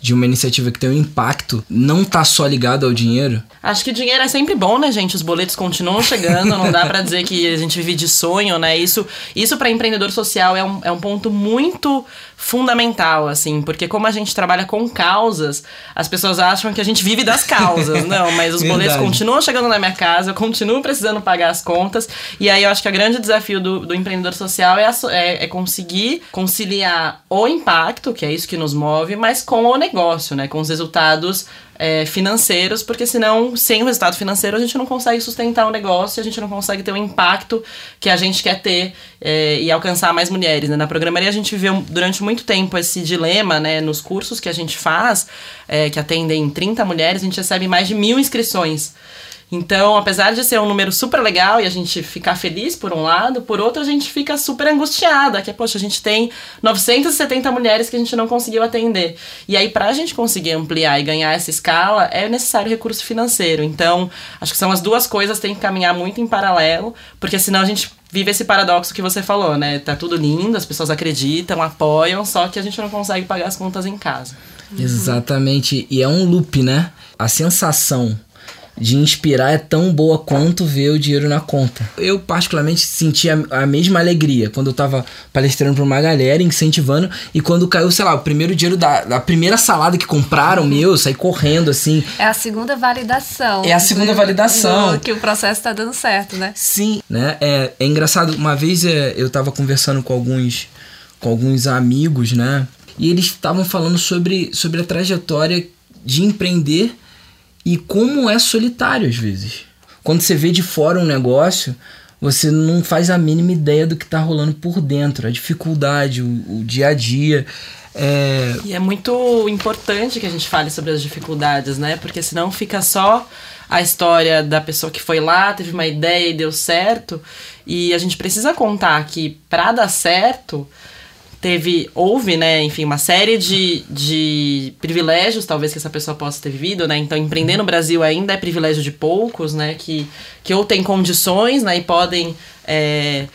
de uma iniciativa que tem um impacto não tá só ligado ao dinheiro? Acho que dinheiro é sempre bom, né, gente? Os boletos continuam chegando, não dá para dizer que a gente vive de sonho, né? Isso, isso para empreendedor social é um, é um ponto muito fundamental, assim, porque como a gente trabalha com causas, as pessoas acham que a gente vive das causas. Não, mas os boletos continuam chegando na minha casa, eu continuo precisando pagar as contas. E aí eu acho que o grande desafio do, do empreendedor social é, é, é conseguir conciliar o impacto, que é isso que nos move, mas com o negócio, né? Com os resultados é, financeiros, porque senão, sem o resultado financeiro, a gente não consegue sustentar o negócio, a gente não consegue ter o impacto que a gente quer ter é, e alcançar mais mulheres. Né? Na programaria a gente viveu durante muito tempo esse dilema, né? Nos cursos que a gente faz, é, que atendem 30 mulheres, a gente recebe mais de mil inscrições. Então, apesar de ser um número super legal e a gente ficar feliz por um lado, por outro a gente fica super angustiada, que poxa, a gente tem 970 mulheres que a gente não conseguiu atender. E aí, para a gente conseguir ampliar e ganhar essa escala, é necessário recurso financeiro. Então, acho que são as duas coisas, tem que caminhar muito em paralelo, porque senão a gente vive esse paradoxo que você falou, né? Tá tudo lindo, as pessoas acreditam, apoiam, só que a gente não consegue pagar as contas em casa. Exatamente. E é um loop, né? A sensação de inspirar é tão boa quanto ver o dinheiro na conta. Eu, particularmente, senti a, a mesma alegria quando eu tava palestrando pra uma galera, incentivando, e quando caiu, sei lá, o primeiro dinheiro da, da primeira salada que compraram, meu, eu saí correndo, assim. É a segunda validação. É a segunda validação. Do, que o processo tá dando certo, né? Sim, né? É, é engraçado, uma vez é, eu tava conversando com alguns, com alguns amigos, né? E eles estavam falando sobre, sobre a trajetória de empreender e como é solitário às vezes. Quando você vê de fora um negócio, você não faz a mínima ideia do que está rolando por dentro, a dificuldade, o, o dia a dia. É... E é muito importante que a gente fale sobre as dificuldades, né? Porque senão fica só a história da pessoa que foi lá, teve uma ideia e deu certo. E a gente precisa contar que para dar certo, teve, houve, né, enfim, uma série de, de privilégios, talvez, que essa pessoa possa ter vivido, né? Então, empreender no Brasil ainda é privilégio de poucos, né? Que, que ou tem condições, né, e podem é,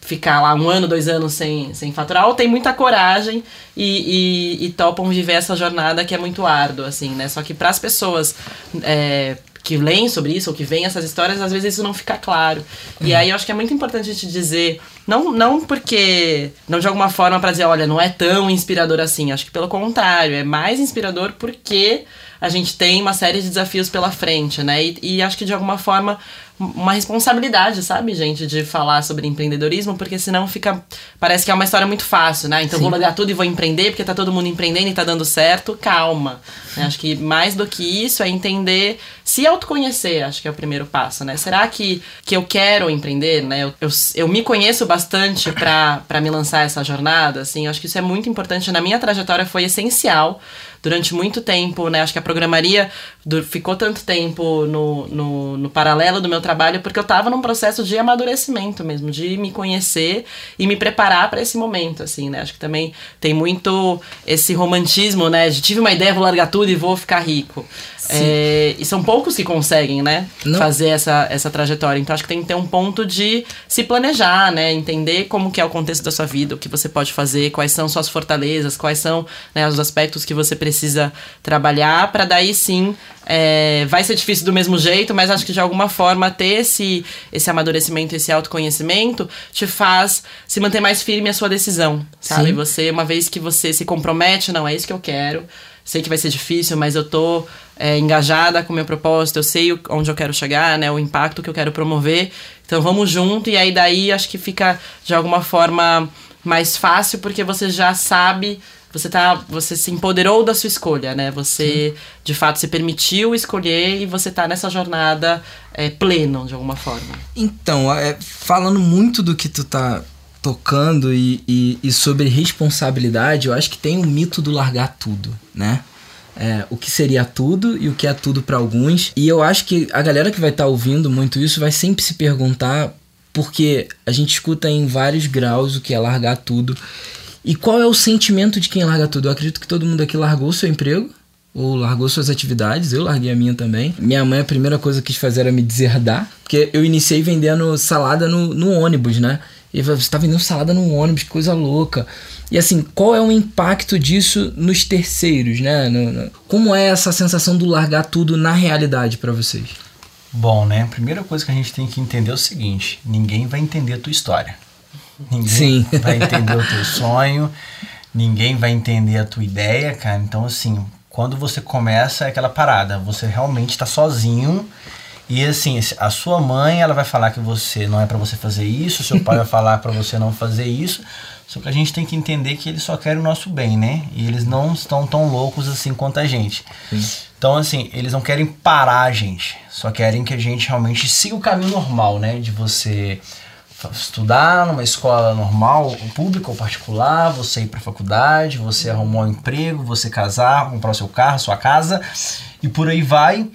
ficar lá um ano, dois anos sem, sem faturar, ou tem muita coragem e, e, e topam viver essa jornada que é muito árdua, assim, né? Só que para as pessoas é, que leem sobre isso ou que veem essas histórias, às vezes isso não fica claro. Uhum. E aí eu acho que é muito importante a gente dizer, não, não porque, não de alguma forma para dizer, olha, não é tão inspirador assim. Acho que pelo contrário, é mais inspirador porque a gente tem uma série de desafios pela frente, né? E, e acho que de alguma forma uma responsabilidade, sabe, gente, de falar sobre empreendedorismo, porque senão fica. Parece que é uma história muito fácil, né? Então Sim. vou largar tudo e vou empreender, porque tá todo mundo empreendendo e tá dando certo. Calma. Né? Acho que mais do que isso é entender, se autoconhecer, acho que é o primeiro passo, né? Será que, que eu quero empreender, né? Eu, eu, eu me conheço bastante para me lançar essa jornada, assim, acho que isso é muito importante. Na minha trajetória foi essencial durante muito tempo, né? Acho que a programaria ficou tanto tempo no, no, no paralelo do meu trabalho porque eu estava num processo de amadurecimento mesmo, de me conhecer e me preparar para esse momento, assim, né? Acho que também tem muito esse romantismo, né? De tive uma ideia, vou largar tudo e vou ficar rico. É, e são poucos que conseguem, né? Não. Fazer essa, essa trajetória. Então acho que tem que ter um ponto de se planejar, né? Entender como que é o contexto da sua vida, o que você pode fazer, quais são suas fortalezas, quais são né, os aspectos que você precisa trabalhar, para daí sim é, vai ser difícil do mesmo jeito, mas acho que de alguma forma ter esse, esse amadurecimento, esse autoconhecimento te faz se manter mais firme a sua decisão, sabe? Sim. Você, uma vez que você se compromete, não é isso que eu quero, sei que vai ser difícil, mas eu tô é, engajada com o meu propósito, eu sei onde eu quero chegar, né? O impacto que eu quero promover. Então vamos junto e aí daí acho que fica de alguma forma mais fácil porque você já sabe você tá você se empoderou da sua escolha né você Sim. de fato se permitiu escolher e você tá nessa jornada é, pleno de alguma forma então é, falando muito do que tu tá tocando e, e, e sobre responsabilidade eu acho que tem o mito do largar tudo né é, o que seria tudo e o que é tudo para alguns. E eu acho que a galera que vai estar tá ouvindo muito isso vai sempre se perguntar, porque a gente escuta em vários graus o que é largar tudo. E qual é o sentimento de quem larga tudo? Eu acredito que todo mundo aqui largou seu emprego, ou largou suas atividades, eu larguei a minha também. Minha mãe, a primeira coisa que quis fazer era me deserdar, porque eu iniciei vendendo salada no, no ônibus, né? E você está vendendo salada no ônibus, que coisa louca. E assim, qual é o impacto disso nos terceiros, né? No, no, como é essa sensação do largar tudo na realidade para vocês? Bom, né? A primeira coisa que a gente tem que entender é o seguinte: ninguém vai entender a tua história. Ninguém Sim. vai entender o teu sonho, ninguém vai entender a tua ideia, cara. Então, assim, quando você começa é aquela parada, você realmente está sozinho. E assim, a sua mãe, ela vai falar que você não é para você fazer isso, seu pai vai falar para você não fazer isso. Só que a gente tem que entender que eles só querem o nosso bem, né? E eles não estão tão loucos assim quanto a gente. Sim. Então, assim, eles não querem parar a gente, só querem que a gente realmente siga o caminho normal, né? De você estudar numa escola normal, pública ou particular, você ir para faculdade, você arrumar um emprego, você casar, comprar seu carro, sua casa e por aí vai.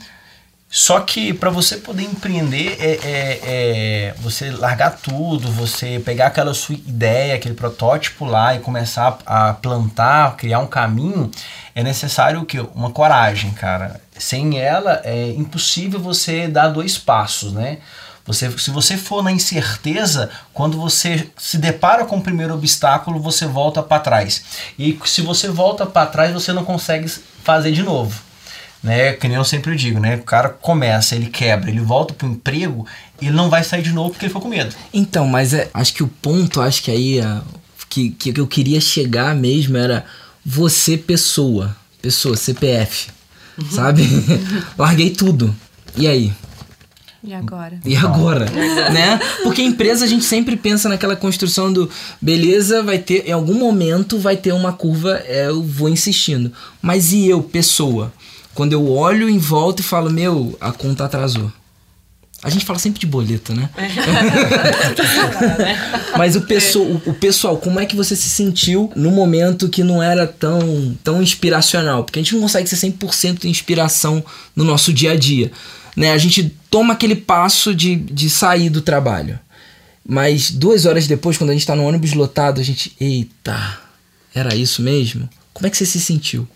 Só que para você poder empreender é, é, é, você largar tudo, você pegar aquela sua ideia, aquele protótipo lá e começar a plantar, criar um caminho, é necessário o que? Uma coragem, cara. Sem ela é impossível você dar dois passos, né? Você, se você for na incerteza, quando você se depara com o primeiro obstáculo, você volta para trás. E se você volta para trás, você não consegue fazer de novo. Né? Que nem eu sempre digo, né? O cara começa, ele quebra, ele volta pro emprego, ele não vai sair de novo porque ele ficou com medo. Então, mas é, acho que o ponto, acho que aí a, que, que eu queria chegar mesmo era você pessoa, pessoa, CPF, uhum. sabe? Larguei tudo. E aí? E agora? E agora, né? Porque a empresa a gente sempre pensa naquela construção do beleza, vai ter em algum momento vai ter uma curva, é, eu vou insistindo. Mas e eu, pessoa? Quando eu olho em volta e falo, meu, a conta atrasou. A gente fala sempre de boleto, né? É. Mas o pessoal, o, o pessoal, como é que você se sentiu no momento que não era tão, tão inspiracional? Porque a gente não consegue ser 100% de inspiração no nosso dia a dia né? A gente toma aquele passo de, de sair do trabalho. Mas duas horas depois, quando a gente está no ônibus lotado, a gente, eita, era isso mesmo? Como é que você se sentiu?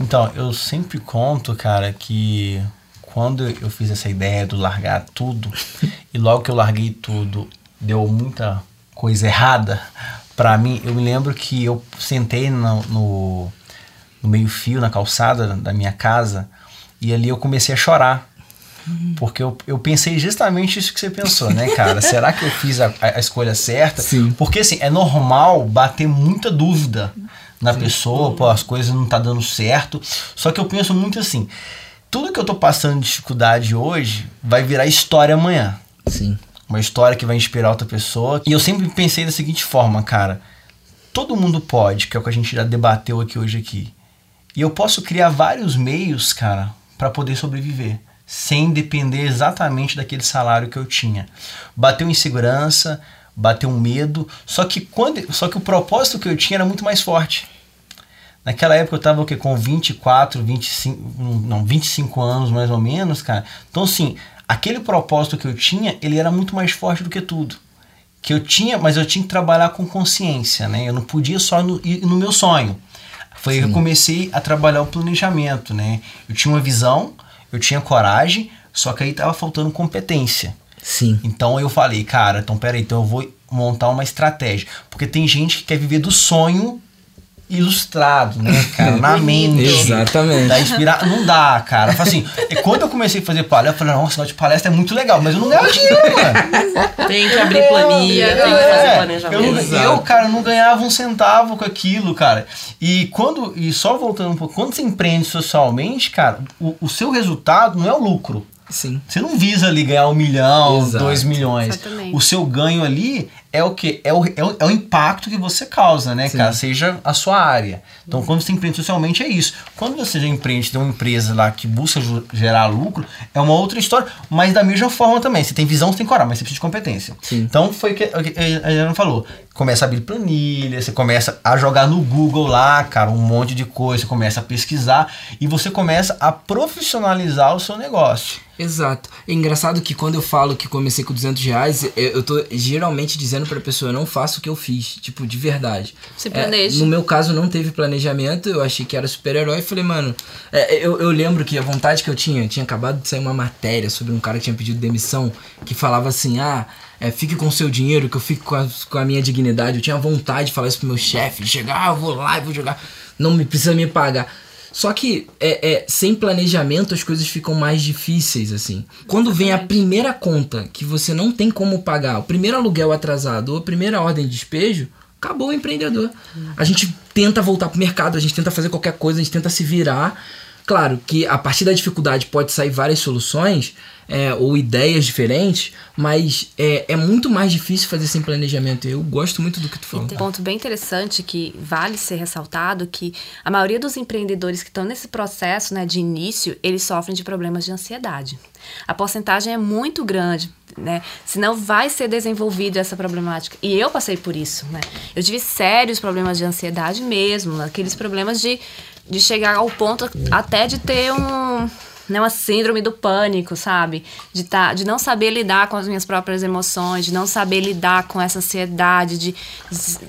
Então, eu sempre conto, cara, que quando eu fiz essa ideia do largar tudo, e logo que eu larguei tudo, deu muita coisa errada para mim. Eu me lembro que eu sentei no, no, no meio-fio, na calçada da minha casa, e ali eu comecei a chorar. Porque eu, eu pensei justamente isso que você pensou, né, cara? Será que eu fiz a, a escolha certa? Sim. Porque, assim, é normal bater muita dúvida na Sim. pessoa, pô, as coisas não tá dando certo. Só que eu penso muito assim, tudo que eu tô passando de dificuldade hoje vai virar história amanhã. Sim. Uma história que vai inspirar outra pessoa. E eu sempre pensei da seguinte forma, cara. Todo mundo pode, que é o que a gente já debateu aqui hoje aqui. E eu posso criar vários meios, cara, para poder sobreviver sem depender exatamente daquele salário que eu tinha. Bateu insegurança, bateu um medo, só que quando, só que o propósito que eu tinha era muito mais forte. Naquela época eu estava o quê? Com 24, 25, não, 25 anos mais ou menos, cara. Então assim, aquele propósito que eu tinha, ele era muito mais forte do que tudo. Que eu tinha, mas eu tinha que trabalhar com consciência, né? Eu não podia só no, ir no meu sonho. Foi aí que eu comecei a trabalhar o planejamento, né? Eu tinha uma visão, eu tinha coragem, só que aí tava faltando competência. Sim. Então eu falei, cara, então peraí, então eu vou montar uma estratégia. Porque tem gente que quer viver do sonho ilustrado, né, cara, na mente. Exatamente. Da inspirar, não dá, cara. Assim, quando eu comecei a fazer palestra, eu falei, nossa, de palestra é muito legal, mas eu não ganho dinheiro, mano. Tem que abrir planilha, é, tem que fazer planejamento. Eu, eu, cara, não ganhava um centavo com aquilo, cara. E quando, e só voltando um pouco, quando você empreende socialmente, cara, o, o seu resultado não é o lucro. Sim. Você não visa ali ganhar um milhão, Exato. dois milhões. Exatamente. O seu ganho ali é o que? É o, é, o, é o impacto que você causa, né, Sim. cara? Seja a sua área. Então, quando você empreende socialmente, é isso. Quando você já empreende, tem uma empresa lá que busca gerar lucro, é uma outra história, mas da mesma forma também. Você tem visão, você tem coragem, mas você precisa de competência. Sim. Então, foi o que a Ana falou. Começa a abrir planilha, você começa a jogar no Google lá, cara, um monte de coisa, você começa a pesquisar e você começa a profissionalizar o seu negócio. Exato. É engraçado que quando eu falo que comecei com 200 reais, eu eu tô geralmente dizendo pra pessoa, eu não faço o que eu fiz. Tipo, de verdade. Se É, planeja. no meu caso, não teve planejamento. Eu achei que era super-herói. e Falei, mano, é, eu, eu lembro que a vontade que eu tinha, tinha acabado de sair uma matéria sobre um cara que tinha pedido demissão, que falava assim, ah, é, fique com o seu dinheiro, que eu fico com a, com a minha dignidade. Eu tinha vontade de falar isso pro meu chefe, chegar, ah, eu vou lá e vou jogar. Não me precisa me pagar. Só que é, é, sem planejamento as coisas ficam mais difíceis, assim. Quando vem a primeira conta que você não tem como pagar, o primeiro aluguel atrasado ou a primeira ordem de despejo, acabou o empreendedor. A gente tenta voltar pro mercado, a gente tenta fazer qualquer coisa, a gente tenta se virar, Claro que a partir da dificuldade pode sair várias soluções é, ou ideias diferentes, mas é, é muito mais difícil fazer sem planejamento. Eu gosto muito do que tu falou. Um ponto bem interessante que vale ser ressaltado que a maioria dos empreendedores que estão nesse processo né, de início, eles sofrem de problemas de ansiedade. A porcentagem é muito grande, né? Senão vai ser desenvolvida essa problemática. E eu passei por isso, né? Eu tive sérios problemas de ansiedade mesmo, aqueles problemas de, de chegar ao ponto até de ter um né, uma síndrome do pânico, sabe? De, tá, de não saber lidar com as minhas próprias emoções, de não saber lidar com essa ansiedade de,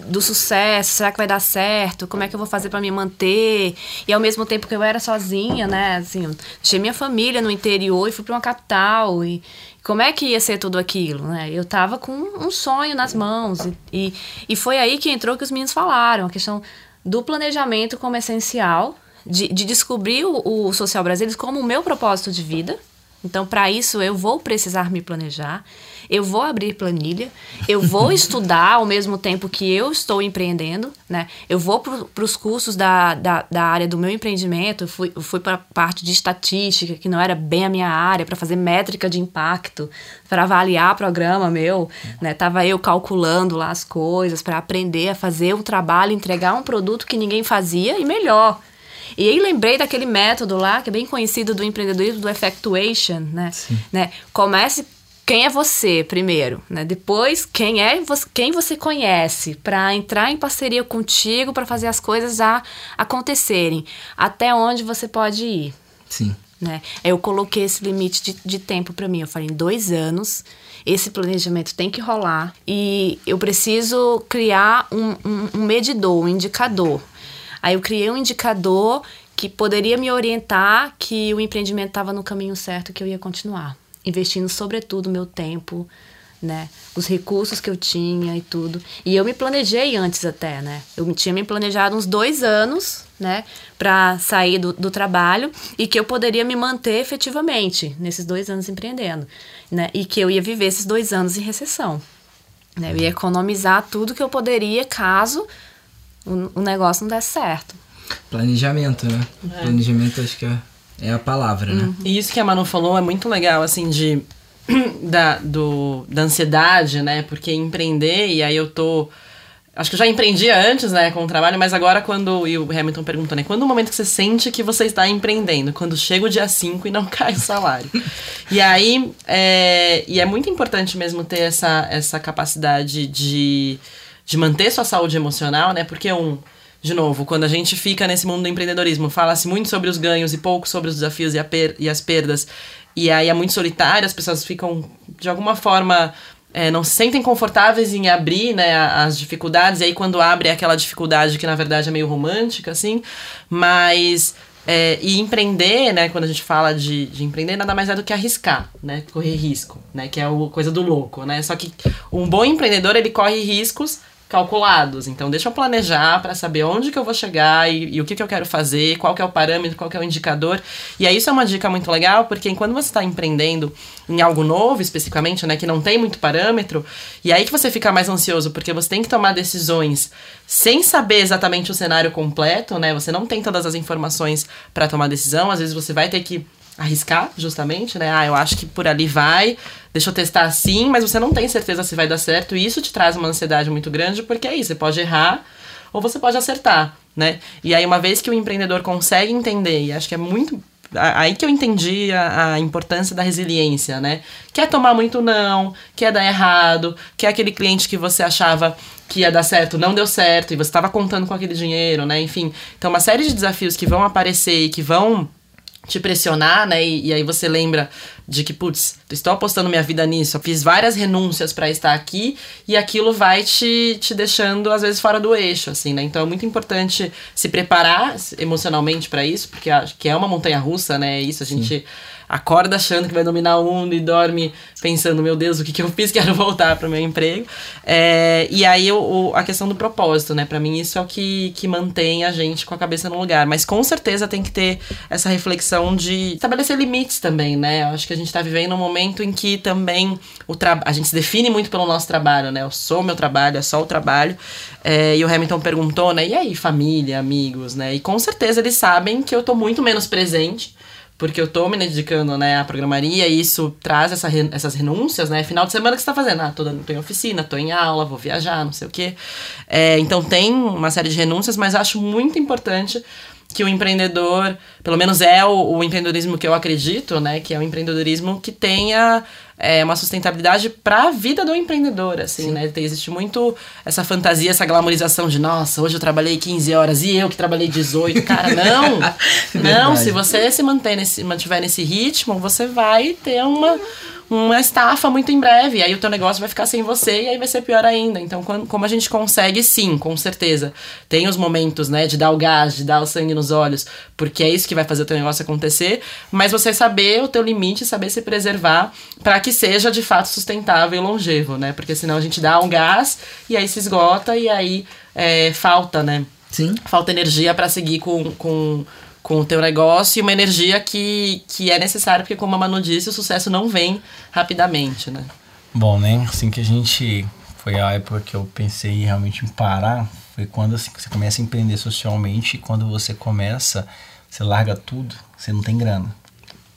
do sucesso, será que vai dar certo? Como é que eu vou fazer para me manter? E ao mesmo tempo que eu era sozinha, né, assim, deixei minha família no interior e fui para uma capital e como é que ia ser tudo aquilo, né? Eu tava com um sonho nas mãos e, e, e foi aí que entrou que os meninos falaram, a questão do planejamento como essencial, de, de descobrir o, o Social Brasileiros como o meu propósito de vida. Então, para isso, eu vou precisar me planejar, eu vou abrir planilha, eu vou estudar ao mesmo tempo que eu estou empreendendo, né? Eu vou para os cursos da, da, da, área do meu empreendimento, eu fui, fui para a parte de estatística, que não era bem a minha área, para fazer métrica de impacto, para avaliar programa meu, né? Tava eu calculando lá as coisas, para aprender a fazer um trabalho, entregar um produto que ninguém fazia e melhor, e aí lembrei daquele método lá, que é bem conhecido do empreendedorismo, do effectuation, né? né? Comece quem é você primeiro, né? Depois quem é você, quem você conhece para entrar em parceria contigo para fazer as coisas a acontecerem. Até onde você pode ir. Sim. Né? Eu coloquei esse limite de, de tempo para mim. Eu falei, em dois anos, esse planejamento tem que rolar e eu preciso criar um, um, um medidor, um indicador Aí eu criei um indicador que poderia me orientar que o empreendimento estava no caminho certo, que eu ia continuar. Investindo, sobretudo, meu tempo, né? Os recursos que eu tinha e tudo. E eu me planejei antes até, né? Eu tinha me planejado uns dois anos, né? Para sair do, do trabalho e que eu poderia me manter efetivamente nesses dois anos empreendendo, né? E que eu ia viver esses dois anos em recessão. Né? Eu ia economizar tudo que eu poderia caso o, o negócio não der certo. Planejamento, né? É. Planejamento acho que é, é a palavra, né? Uhum. E isso que a Manu falou é muito legal, assim, de da, do, da ansiedade, né? Porque empreender, e aí eu tô. Acho que eu já empreendia antes, né, com o trabalho, mas agora quando. E o Hamilton perguntou, né? Quando o momento que você sente que você está empreendendo? Quando chega o dia 5 e não cai o salário. e aí. É, e é muito importante mesmo ter essa, essa capacidade de de manter sua saúde emocional, né? Porque um, de novo, quando a gente fica nesse mundo do empreendedorismo, fala-se muito sobre os ganhos e pouco sobre os desafios e, e as perdas. E aí é muito solitário, as pessoas ficam, de alguma forma, é, não se sentem confortáveis em abrir né, as dificuldades. E aí, quando abre, é aquela dificuldade que, na verdade, é meio romântica, assim. Mas é, e empreender, né, quando a gente fala de, de empreender, nada mais é do que arriscar, né, correr risco, né, que é a coisa do louco, né, só que um bom empreendedor, ele corre riscos calculados. Então, deixa eu planejar para saber onde que eu vou chegar e, e, o que, que eu quero fazer, qual que é o parâmetro, qual que é o indicador. E aí, isso é uma dica muito legal, porque quando você está empreendendo em algo novo, especificamente, né, que não tem muito parâmetro, e aí que você fica mais ansioso, porque você tem que tomar decisões sem saber exatamente o cenário completo, né? Você não tem todas as informações para tomar decisão, às vezes você vai ter que arriscar, justamente, né? Ah, eu acho que por ali vai, deixa eu testar assim, mas você não tem certeza se vai dar certo, e isso te traz uma ansiedade muito grande, porque é isso, você pode errar ou você pode acertar, né? E aí, uma vez que o empreendedor consegue entender, e acho que é muito. Aí que eu entendi a, a importância da resiliência, né? Quer tomar muito não, quer dar errado, quer aquele cliente que você achava que ia dar certo, não deu certo, e você estava contando com aquele dinheiro, né? Enfim, então uma série de desafios que vão aparecer e que vão te pressionar, né? E, e, aí você lembra de que, putz, estou apostando minha vida nisso, eu fiz várias renúncias para estar aqui e aquilo vai te, te deixando, às vezes, fora do eixo, assim, né? Então é muito importante se preparar emocionalmente para isso, porque acho que é uma montanha russa, né? Isso, a gente. Sim acorda achando que vai dominar o mundo e dorme pensando, meu Deus, o que, que eu fiz? Quero voltar para o meu emprego. É, e aí o, a questão do propósito, né? Para mim isso é o que, que mantém a gente com a cabeça no lugar. Mas com certeza tem que ter essa reflexão de estabelecer limites também, né? Eu acho que a gente está vivendo um momento em que também o a gente se define muito pelo nosso trabalho, né? Eu sou meu trabalho, é só o trabalho. É, e o Hamilton perguntou, né? E aí, família, amigos, né? E com certeza eles sabem que eu tô muito menos presente porque eu tô me dedicando, né, à programaria e isso traz essa, essas renúncias, né? Final de semana que você tá fazendo? Ah, tô, tô em oficina, tô em aula, vou viajar, não sei o quê. É, então tem uma série de renúncias, mas acho muito importante que o empreendedor, pelo menos é o, o empreendedorismo que eu acredito, né? Que é o empreendedorismo que tenha é, uma sustentabilidade para a vida do empreendedor, assim, Sim. né? Tem, existe muito essa fantasia, essa glamorização de, nossa, hoje eu trabalhei 15 horas e eu que trabalhei 18. Cara, não! não, se você se manter nesse, mantiver nesse ritmo, você vai ter uma uma estafa muito em breve. Aí o teu negócio vai ficar sem você e aí vai ser pior ainda. Então, quando, como a gente consegue, sim, com certeza. Tem os momentos, né, de dar o gás, de dar o sangue nos olhos, porque é isso que vai fazer o teu negócio acontecer. Mas você saber o teu limite, saber se preservar para que seja de fato sustentável e longevo, né? Porque senão a gente dá um gás e aí se esgota e aí é, falta, né? Sim. Falta energia para seguir com, com com o teu negócio e uma energia que, que é necessária, porque como a Manu disse, o sucesso não vem rapidamente, né? Bom, né? Assim que a gente... Foi a época que eu pensei realmente em parar, foi quando assim, você começa a empreender socialmente e quando você começa, você larga tudo, você não tem grana.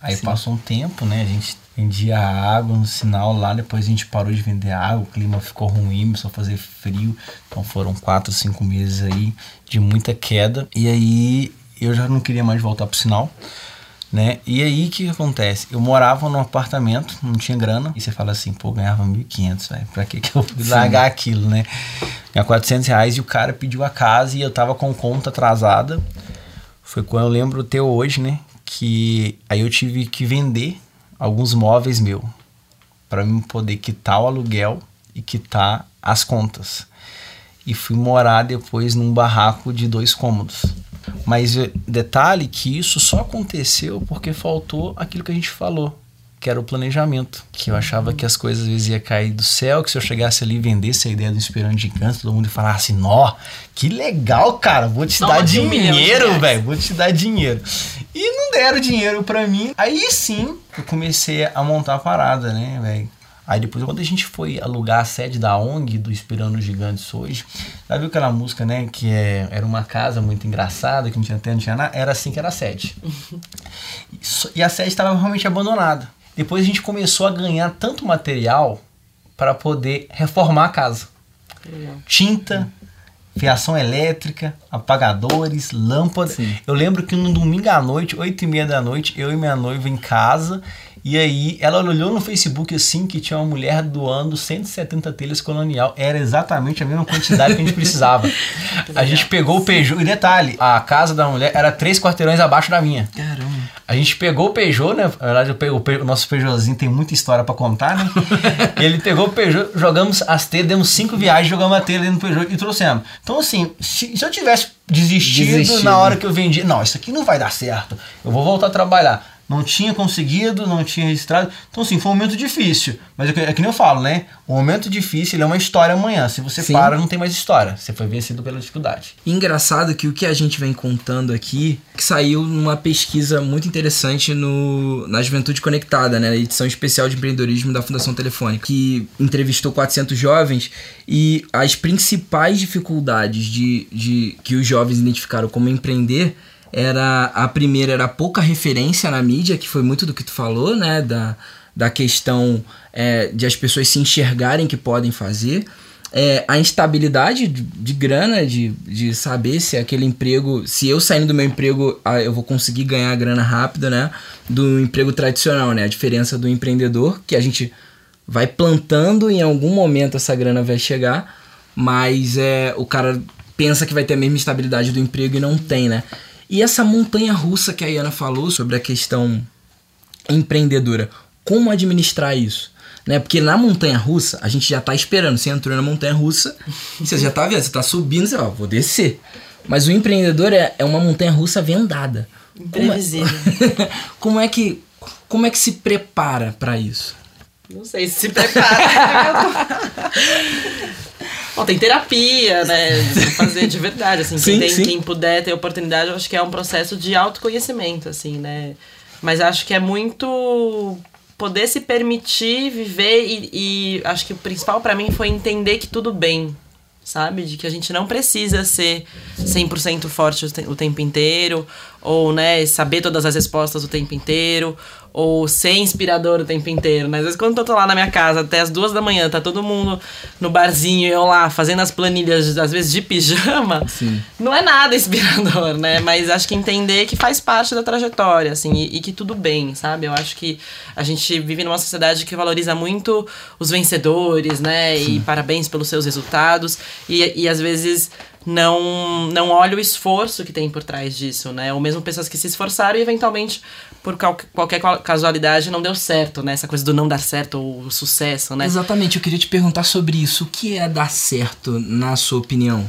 Aí Sim. passou um tempo, né? A gente vendia água no sinal lá, depois a gente parou de vender água, o clima ficou ruim, começou a fazer frio. Então foram quatro, cinco meses aí de muita queda. E aí eu já não queria mais voltar pro sinal, né? E aí o que acontece? Eu morava num apartamento, não tinha grana, e você fala assim, pô, ganhava 1.500, velho, pra que, que eu fui largar aquilo, né? Ganhava 400 reais e o cara pediu a casa e eu tava com conta atrasada. Foi quando eu lembro até hoje, né? Que aí eu tive que vender alguns móveis meu para mim poder quitar o aluguel e quitar as contas. E fui morar depois num barraco de dois cômodos. Mas eh, detalhe que isso só aconteceu porque faltou aquilo que a gente falou, que era o planejamento. Que eu achava que as coisas às vezes iam cair do céu, que se eu chegasse ali e vendesse a ideia do Inspirando de Canto, todo mundo ia falar assim, nó, que legal, cara, vou te dar dinheiro, velho, vou te dar dinheiro. E não deram dinheiro para mim. Aí sim, eu comecei a montar a parada, né, velho? Aí depois, quando a gente foi alugar a sede da ONG, do Esperando Gigantes hoje, já viu aquela música, né? Que é, era uma casa muito engraçada, que não tinha não tinha nada. Era assim que era a sede. e a sede estava realmente abandonada. Depois a gente começou a ganhar tanto material para poder reformar a casa. Tinta, fiação elétrica, apagadores, lâmpadas. Eu lembro que no domingo à noite, oito e meia da noite, eu e minha noiva em casa e aí ela olhou no Facebook assim que tinha uma mulher doando 170 telhas colonial. Era exatamente a mesma quantidade que a gente precisava. a gente pegou o Peugeot. E detalhe, a casa da mulher era três quarteirões abaixo da minha. Caramba. A gente pegou o Peugeot, né? Na verdade, o, Peugeot, o nosso Peugeotzinho tem muita história para contar, né? Ele pegou o Peugeot, jogamos as telhas, demos cinco viagens, jogamos a telha dentro do Peugeot e trouxemos. Então, assim, se, se eu tivesse desistido, desistido na hora que eu vendi, não, isso aqui não vai dar certo, eu vou voltar a trabalhar não tinha conseguido, não tinha registrado. Então, assim, foi um momento difícil. Mas é, é que nem eu falo, né? O momento difícil é uma história amanhã. Se você Sim. para, não tem mais história. Você foi vencido pela dificuldade. engraçado que o que a gente vem contando aqui que saiu numa pesquisa muito interessante no, na Juventude Conectada, né? edição especial de empreendedorismo da Fundação Telefônica, que entrevistou 400 jovens e as principais dificuldades de, de que os jovens identificaram como empreender era a primeira era pouca referência na mídia, que foi muito do que tu falou, né? Da, da questão é, de as pessoas se enxergarem que podem fazer. É, a instabilidade de, de, grana, de, de saber se aquele emprego, se eu saindo do meu emprego, ah, eu vou conseguir ganhar grana rápido, né? Do emprego tradicional, né? A diferença do empreendedor, que a gente vai plantando em algum momento essa grana vai chegar, mas é, o cara pensa que vai ter a mesma estabilidade do emprego e não tem, né? E essa montanha russa que a Iana falou sobre a questão empreendedora, como administrar isso? Né? Porque na montanha russa, a gente já tá esperando. Você entrou na montanha russa, você já tá vendo, você tá subindo, você, ó, vou descer. Mas o empreendedor é, é uma montanha russa vendada. Como é, como é que como é que se prepara para isso? Não sei se se prepara. Bom, tem terapia, né? Fazer de verdade, assim. Sim, quem, tem, quem puder ter oportunidade, eu acho que é um processo de autoconhecimento, assim, né? Mas acho que é muito poder se permitir viver e, e acho que o principal para mim foi entender que tudo bem, sabe? De que a gente não precisa ser 100% forte o tempo inteiro, ou, né, saber todas as respostas o tempo inteiro, ou ser inspirador o tempo inteiro, né? Às vezes quando eu tô lá na minha casa até as duas da manhã, tá todo mundo no barzinho e eu lá fazendo as planilhas, às vezes de pijama, Sim. não é nada inspirador, né? Mas acho que entender que faz parte da trajetória, assim, e, e, que tudo bem, sabe? Eu acho que a gente vive numa sociedade que valoriza muito os vencedores, né? Sim. E parabéns pelos seus resultados, e, e às vezes não não olha o esforço que tem por trás disso, né? Ou mesmo pessoas que se esforçaram e eventualmente por qualquer casualidade não deu certo, né? Essa coisa do não dar certo ou sucesso, né? Exatamente, eu queria te perguntar sobre isso. O que é dar certo, na sua opinião?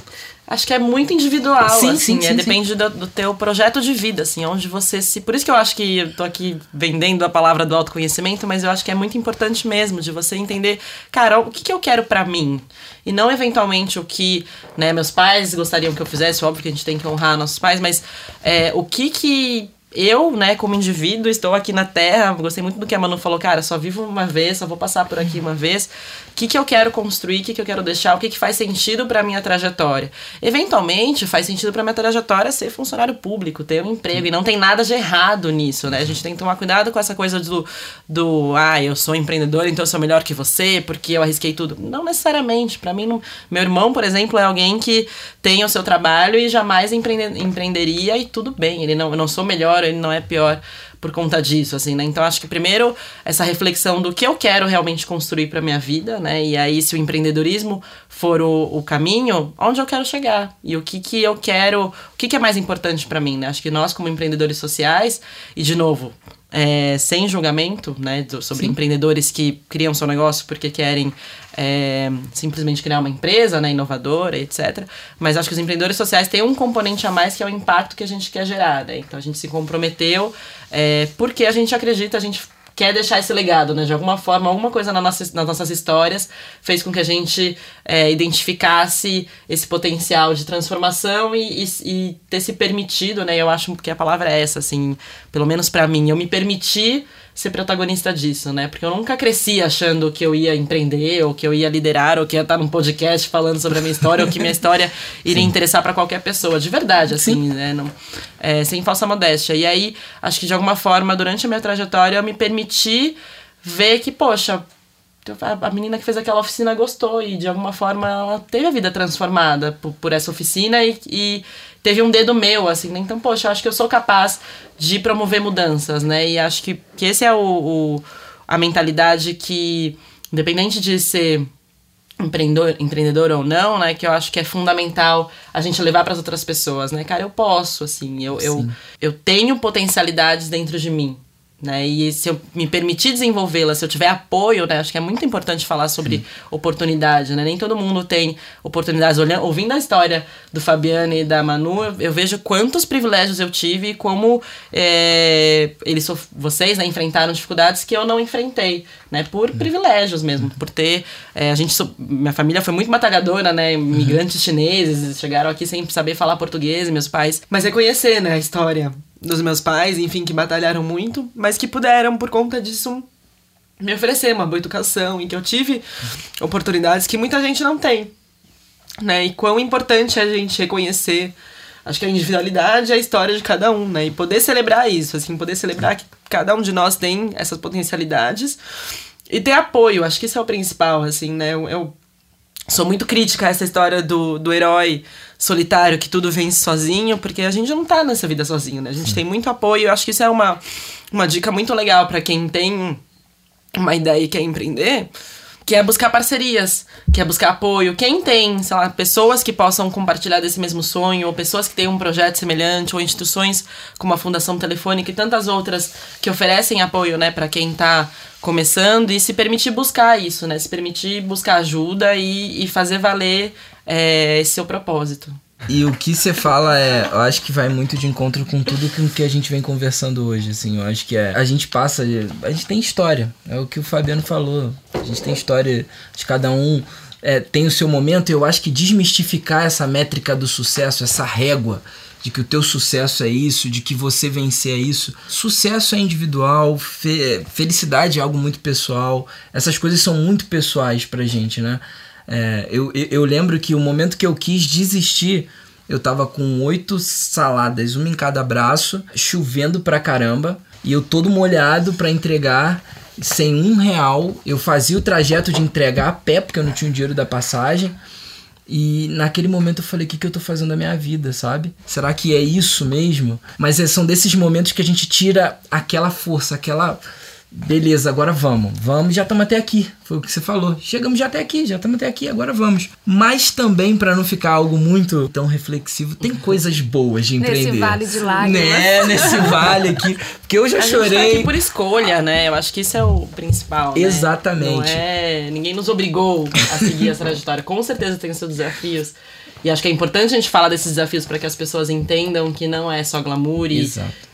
Acho que é muito individual, sim, assim, sim, é, sim, depende do, do, teu projeto de vida, assim, onde você se... Por isso que eu acho que eu tô aqui vendendo a palavra do autoconhecimento, mas eu acho que é muito importante mesmo, de você entender, cara, o que, que eu quero para mim? E não eventualmente o que, né, meus pais gostariam que eu fizesse, óbvio que a gente tem que honrar nossos pais, mas é, o que que eu, né, como indivíduo, estou aqui na Terra. Gostei muito do que a Manu falou, cara, só vivo uma vez, só vou passar por aqui uma vez. O que, que eu quero construir, o que, que eu quero deixar, o que, que faz sentido para minha trajetória. Eventualmente, faz sentido para minha trajetória ser funcionário público, ter um emprego. E não tem nada de errado nisso, né? A gente tem que tomar cuidado com essa coisa do, do ah, eu sou empreendedor, então eu sou melhor que você, porque eu arrisquei tudo. Não necessariamente. Para mim, não... meu irmão, por exemplo, é alguém que tem o seu trabalho e jamais empreende... empreenderia e tudo bem. Ele não, eu não sou melhor ele não é pior por conta disso, assim, né? Então acho que primeiro essa reflexão do que eu quero realmente construir para minha vida, né? E aí se o empreendedorismo for o, o caminho, onde eu quero chegar e o que que eu quero, o que que é mais importante para mim, né? Acho que nós como empreendedores sociais e de novo é, sem julgamento, né, sobre Sim. empreendedores que criam seu negócio porque querem é, simplesmente criar uma empresa, né, inovadora, etc. Mas acho que os empreendedores sociais têm um componente a mais que é o impacto que a gente quer gerar, né? Então a gente se comprometeu é, porque a gente acredita, a gente quer deixar esse legado, né? De alguma forma, alguma coisa na nossa, nas nossas histórias fez com que a gente é, identificasse esse potencial de transformação e, e, e, ter se permitido, né? Eu acho que a palavra é essa, assim, pelo menos para mim, eu me permiti ser protagonista disso, né? Porque eu nunca cresci achando que eu ia empreender, ou que eu ia liderar, ou que ia estar num podcast falando sobre a minha história, ou que minha história iria Sim. interessar para qualquer pessoa, de verdade, assim, Sim. né? Não, é, sem falsa modéstia. E aí, acho que de alguma forma, durante a minha trajetória, eu me permiti ver que, poxa, a menina que fez aquela oficina gostou e de alguma forma ela teve a vida transformada por, por essa oficina e, e, teve um dedo meu, assim, né? Então, poxa, eu acho que eu sou capaz de promover mudanças, né? E acho que, que esse é o, o a mentalidade que, independente de ser empreendedor, empreendedor ou não, né? Que eu acho que é fundamental a gente levar para as outras pessoas, né? Cara, eu posso, assim, eu, eu, eu tenho potencialidades dentro de mim, né? E se eu me permitir desenvolvê-la, se eu tiver apoio, né? Acho que é muito importante falar sobre Sim. oportunidade, né? Nem todo mundo tem oportunidades. Olhando, ouvindo a história do Fabiano e da Manu, eu, eu vejo quantos privilégios eu tive e como é, eles, vocês né, enfrentaram dificuldades que eu não enfrentei, né? Por uhum. privilégios mesmo, por ter... É, a gente, minha família foi muito batalhadora, né? Imigrantes uhum. chineses chegaram aqui sem saber falar português, meus pais. Mas reconhecer, né? A história dos meus pais, enfim, que batalharam muito, mas que puderam, por conta disso, me oferecer uma boa educação e que eu tive oportunidades que muita gente não tem. Né? E quão importante é a gente reconhecer, acho que a individualidade é a história de cada um, né? E poder celebrar isso, assim, poder celebrar que cada um de nós tem essas potencialidades e ter apoio, acho que isso é o principal, assim, né? Eu, eu sou muito crítica a essa história do, do herói solitário que tudo vence sozinho, porque a gente não tá nessa vida sozinho, né? A gente Sim. tem muito apoio. Eu acho que isso é uma, uma dica muito legal para quem tem uma ideia e quer empreender, que é buscar parcerias, que é buscar apoio. Quem tem, sei lá, pessoas que possam compartilhar desse mesmo sonho, ou pessoas que têm um projeto semelhante, ou instituições como a Fundação Telefônica e tantas outras que oferecem apoio, né, para quem tá começando e se permitir buscar isso, né? Se permitir buscar ajuda e, e fazer valer é, esse seu propósito. E o que você fala é, eu acho que vai muito de encontro com tudo com que a gente vem conversando hoje, assim, eu acho que é, a gente passa, a gente tem história, é o que o Fabiano falou, a gente tem história de cada um é, tem o seu momento, eu acho que desmistificar essa métrica do sucesso, essa régua de que o teu sucesso é isso, de que você vencer é isso. Sucesso é individual, fe felicidade é algo muito pessoal. Essas coisas são muito pessoais pra gente, né? É, eu, eu lembro que o momento que eu quis desistir, eu tava com oito saladas, uma em cada braço, chovendo pra caramba, e eu todo molhado para entregar sem um real. Eu fazia o trajeto de entregar a pé, porque eu não tinha o dinheiro da passagem. E naquele momento eu falei: o que, que eu tô fazendo da minha vida, sabe? Será que é isso mesmo? Mas é, são desses momentos que a gente tira aquela força, aquela beleza, agora vamos. Vamos, já estamos até aqui. Foi o que você falou. Chegamos já até aqui, já estamos até aqui, agora vamos. Mas também, para não ficar algo muito tão reflexivo, tem coisas boas de empreender. Nesse vale de lágrimas. Né, nesse vale aqui. Porque eu já a chorei. Gente tá aqui por escolha, né? Eu acho que isso é o principal. né? Exatamente. Não é... Ninguém nos obrigou a seguir essa trajetória. Com certeza tem os seus desafios. E acho que é importante a gente falar desses desafios para que as pessoas entendam que não é só glamour e,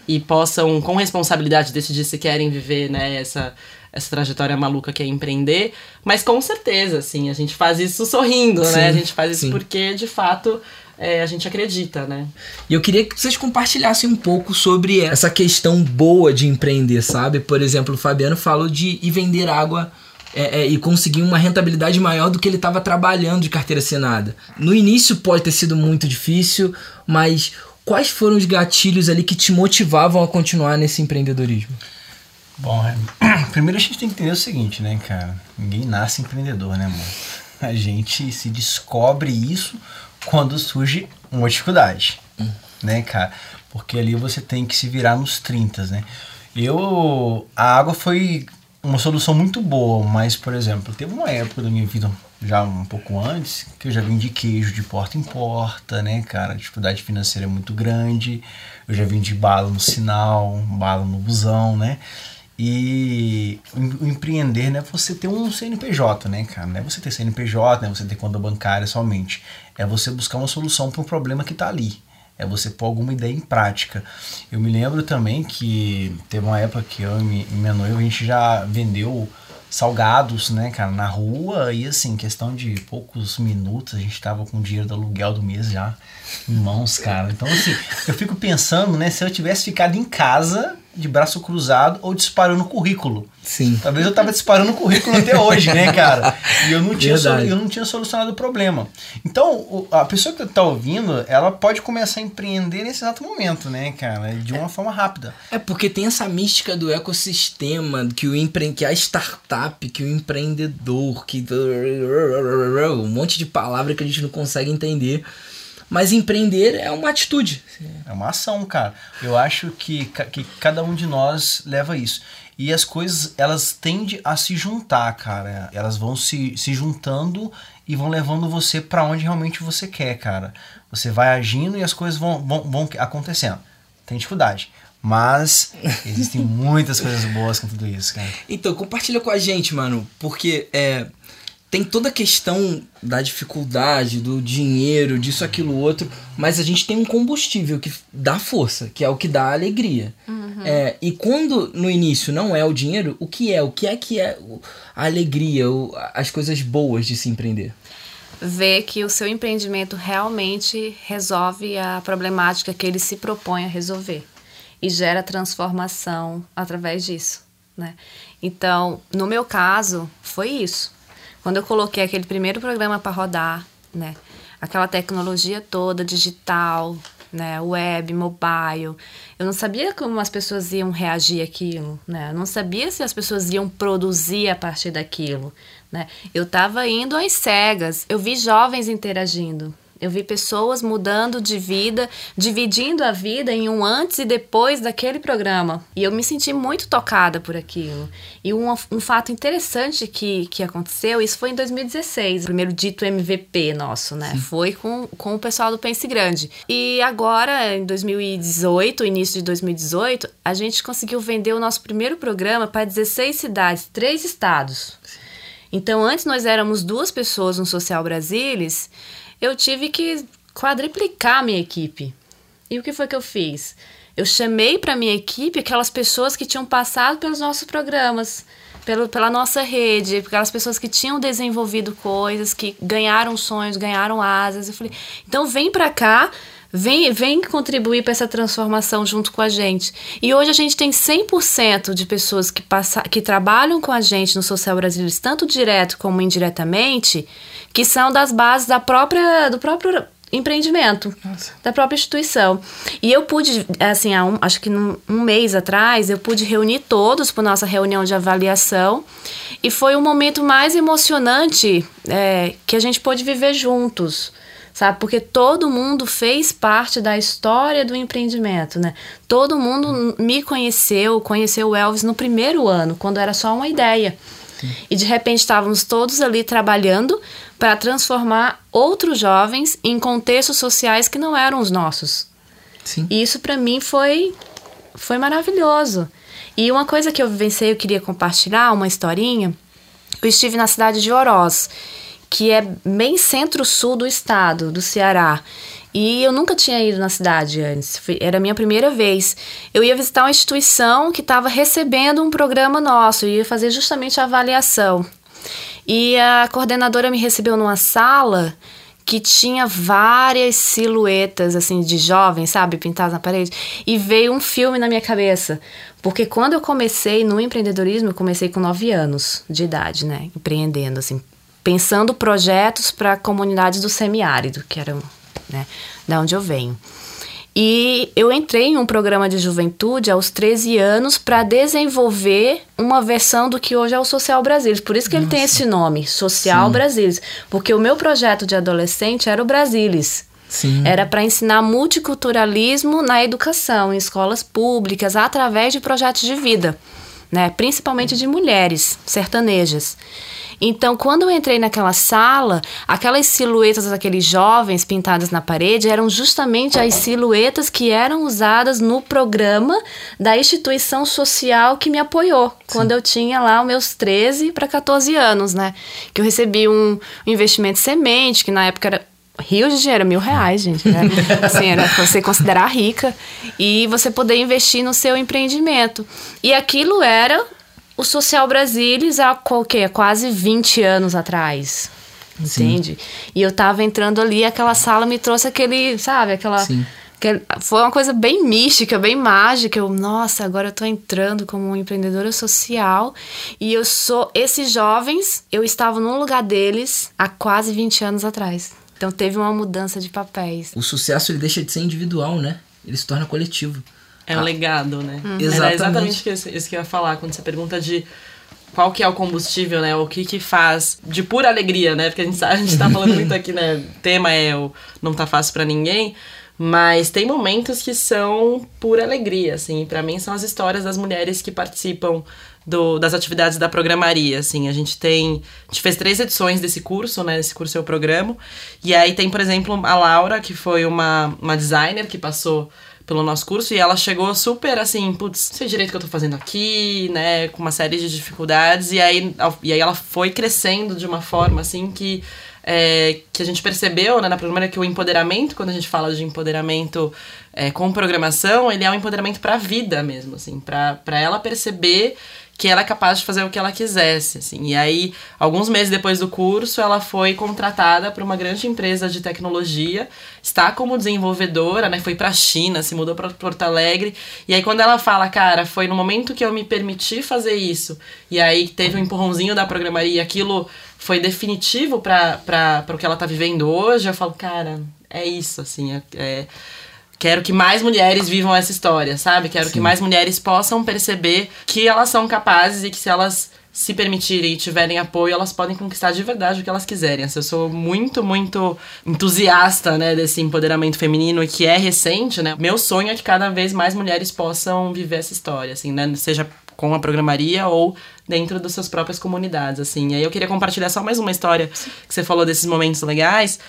e possam, com responsabilidade, decidir se querem viver né, essa, essa trajetória maluca que é empreender. Mas com certeza, assim, a gente faz isso sorrindo, Sim, né? A gente faz isso sim. porque, de fato, é, a gente acredita, né? E eu queria que vocês compartilhassem um pouco sobre essa questão boa de empreender, sabe? Por exemplo, o Fabiano falou de ir vender água é, é, e conseguir uma rentabilidade maior do que ele estava trabalhando de carteira assinada. No início pode ter sido muito difícil, mas quais foram os gatilhos ali que te motivavam a continuar nesse empreendedorismo? Bom, é, primeiro a gente tem que entender o seguinte, né, cara? Ninguém nasce empreendedor, né, mano? A gente se descobre isso quando surge uma dificuldade, né, cara? Porque ali você tem que se virar nos 30, né? Eu. A água foi uma solução muito boa, mas, por exemplo, teve uma época da minha vida, já um pouco antes, que eu já vendi queijo de porta em porta, né, cara? A dificuldade financeira é muito grande. Eu já vendi bala no sinal, bala no busão, né? E o empreender, né, você ter um CNPJ, né, cara? Não é você ter CNPJ, né, você ter conta bancária somente. É você buscar uma solução para um problema que está ali. É você pôr alguma ideia em prática. Eu me lembro também que teve uma época que eu e minha noiva, a gente já vendeu salgados, né, cara, na rua e assim, questão de poucos minutos, a gente tava com o dinheiro do aluguel do mês já em mãos, cara. Então, assim, eu fico pensando, né, se eu tivesse ficado em casa de braço cruzado ou disparando currículo. Sim. Talvez eu tava disparando currículo até hoje, né, cara? E eu não tinha, Verdade. eu não tinha solucionado o problema. Então, a pessoa que tá ouvindo, ela pode começar a empreender nesse exato momento, né, cara? De uma forma rápida. É porque tem essa mística do ecossistema, que o empre... que a startup, que o empreendedor, que um monte de palavra que a gente não consegue entender. Mas empreender é uma atitude. É uma ação, cara. Eu acho que, que cada um de nós leva isso. E as coisas, elas tendem a se juntar, cara. Elas vão se, se juntando e vão levando você pra onde realmente você quer, cara. Você vai agindo e as coisas vão, vão, vão acontecendo. Tem dificuldade. Mas existem muitas coisas boas com tudo isso, cara. Então, compartilha com a gente, mano, porque é, tem toda a questão da dificuldade, do dinheiro, disso, aquilo, outro, mas a gente tem um combustível que dá força, que é o que dá alegria. É, e quando no início não é o dinheiro, o que é? O que é que é a alegria, as coisas boas de se empreender? ver que o seu empreendimento realmente resolve a problemática que ele se propõe a resolver e gera transformação através disso, né? Então, no meu caso, foi isso. Quando eu coloquei aquele primeiro programa para rodar, né? Aquela tecnologia toda digital, né, web, mobile. Eu não sabia como as pessoas iam reagir àquilo, né? Eu não sabia se as pessoas iam produzir a partir daquilo, né? Eu estava indo às cegas. Eu vi jovens interagindo. Eu vi pessoas mudando de vida, dividindo a vida em um antes e depois daquele programa. E eu me senti muito tocada por aquilo. E um, um fato interessante que, que aconteceu, isso foi em 2016, o primeiro dito MVP nosso, né? Foi com, com o pessoal do Pense Grande. E agora, em 2018, início de 2018, a gente conseguiu vender o nosso primeiro programa para 16 cidades, três estados. Então, antes nós éramos duas pessoas no Social Brasilis, eu tive que quadriplicar a minha equipe. E o que foi que eu fiz? Eu chamei para minha equipe aquelas pessoas que tinham passado pelos nossos programas, pelo, pela nossa rede, aquelas pessoas que tinham desenvolvido coisas, que ganharam sonhos, ganharam asas. Eu falei, então vem para cá, Vem, vem contribuir para essa transformação junto com a gente. E hoje a gente tem 100% de pessoas que, passa, que trabalham com a gente no Social Brasileiros, tanto direto como indiretamente, que são das bases da própria, do próprio empreendimento Nossa. da própria instituição. E eu pude, assim, um, acho que num, um mês atrás, eu pude reunir todos para nossa reunião de avaliação e foi o momento mais emocionante é, que a gente pôde viver juntos sabe? Porque todo mundo fez parte da história do empreendimento, né? Todo mundo me conheceu, conheceu o Elvis no primeiro ano, quando era só uma ideia. E de repente estávamos todos ali trabalhando para transformar outros jovens em contextos sociais que não eram os nossos. Sim. E isso para mim foi foi maravilhoso. E uma coisa que eu vivenciei, eu queria compartilhar, uma historinha. Eu estive na cidade de Oroz que é bem centro-sul do estado, do Ceará. E eu nunca tinha ido na cidade antes, era a minha primeira vez. Eu ia visitar uma instituição que estava recebendo um programa nosso, ia fazer justamente a avaliação. E a coordenadora me recebeu numa sala que tinha várias silhuetas assim de jovens, sabe, pintadas na parede, e veio um filme na minha cabeça. Porque quando eu comecei no empreendedorismo, eu comecei com 9 anos de idade, né, empreendendo assim, pensando projetos para comunidades do semiárido, que eram né, da onde eu venho. E eu entrei em um programa de juventude aos 13 anos para desenvolver uma versão do que hoje é o Social Brasilis. Por isso que Nossa. ele tem esse nome, Social Sim. Brasilis. Porque o meu projeto de adolescente era o Brasilis. Sim. Era para ensinar multiculturalismo na educação, em escolas públicas, através de projetos de vida, né? principalmente de mulheres sertanejas. Então, quando eu entrei naquela sala, aquelas silhuetas daqueles jovens pintadas na parede eram justamente as silhuetas que eram usadas no programa da instituição social que me apoiou, Sim. quando eu tinha lá os meus 13 para 14 anos, né? Que eu recebi um investimento semente, que na época era Rio de dinheiro, mil reais, gente. Né? Assim, era você considerar rica e você poder investir no seu empreendimento. E aquilo era o Social Brasilis há qualquer, quase 20 anos atrás. Entende? Sim. E eu tava entrando ali, aquela sala me trouxe aquele, sabe, aquela. Sim. aquele, foi uma coisa bem mística, bem mágica. Eu, nossa, agora eu tô entrando como empreendedora social. E eu sou. Esses jovens, eu estava no lugar deles há quase 20 anos atrás. Então teve uma mudança de papéis. O sucesso ele deixa de ser individual, né? Ele se torna coletivo. É um ah. legado, né? Uhum. Exatamente. Era exatamente isso, que eu ia falar quando você pergunta de qual que é o combustível, né? O que que faz de pura alegria, né? Porque a gente, a gente tá falando muito aqui, né? O tema é o não tá fácil para ninguém. Mas tem momentos que são pura alegria, assim. para mim são as histórias das mulheres que participam do, das atividades da programaria, assim. A gente tem... A gente fez três edições desse curso, né? Esse curso eu programo. E aí tem, por exemplo, a Laura, que foi uma, uma designer que passou pelo nosso curso e ela chegou super assim, putz, não sei direito o que eu tô fazendo aqui, né, com uma série de dificuldades e aí, e aí ela foi crescendo de uma forma assim que é, que a gente percebeu né, na primeira que o empoderamento, quando a gente fala de empoderamento é, com programação, ele é um empoderamento para a vida mesmo, assim, para ela perceber que ela é capaz de fazer o que ela quisesse, assim. E aí, alguns meses depois do curso, ela foi contratada para uma grande empresa de tecnologia, está como desenvolvedora, né? Foi para a China, se mudou para Porto Alegre. E aí quando ela fala, cara, foi no momento que eu me permiti fazer isso, e aí teve um empurrãozinho da programaria, aquilo foi definitivo para o que ela tá vivendo hoje, eu falo, cara, é isso, assim, é, é Quero que mais mulheres vivam essa história, sabe? Quero Sim. que mais mulheres possam perceber que elas são capazes e que se elas se permitirem e tiverem apoio, elas podem conquistar de verdade o que elas quiserem. Assim, eu sou muito, muito entusiasta, né, desse empoderamento feminino que é recente, né? Meu sonho é que cada vez mais mulheres possam viver essa história, assim, né? Seja com a programaria ou dentro das suas próprias comunidades, assim. E aí eu queria compartilhar só mais uma história que você falou desses momentos legais.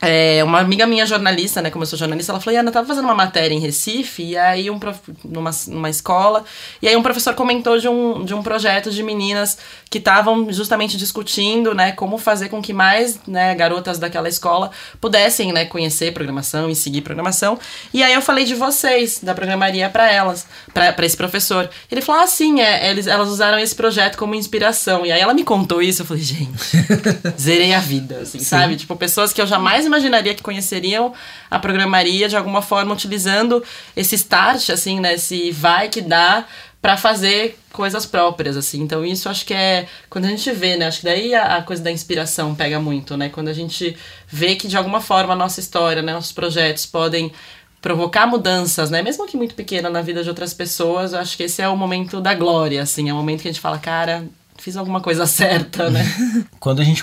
É, uma amiga minha jornalista, né, como eu sou jornalista, ela falou, Ana, eu tava fazendo uma matéria em Recife, e aí um prof... numa, numa escola, e aí um professor comentou de um, de um projeto de meninas que estavam justamente discutindo, né, como fazer com que mais, né, garotas daquela escola pudessem, né, conhecer programação e seguir programação. E aí eu falei de vocês, da programaria para elas, para esse professor. Ele falou, ah, sim, é, eles, elas usaram esse projeto como inspiração. E aí ela me contou isso, eu falei, gente, zerei a vida, assim, sim. sabe? Tipo, pessoas que eu jamais imaginaria que conheceriam a programaria de alguma forma utilizando esse start, assim, né? Esse vai que dá para fazer coisas próprias, assim. Então, isso acho que é quando a gente vê, né? Acho que daí a, a, coisa da inspiração pega muito, né? Quando a gente vê que de alguma forma a nossa história, né, nossos projetos podem provocar mudanças, né? Mesmo que muito pequena na vida de outras pessoas, eu acho que esse é o momento da glória, assim, é o momento que a gente fala, cara, fiz alguma coisa certa, né? Quando a gente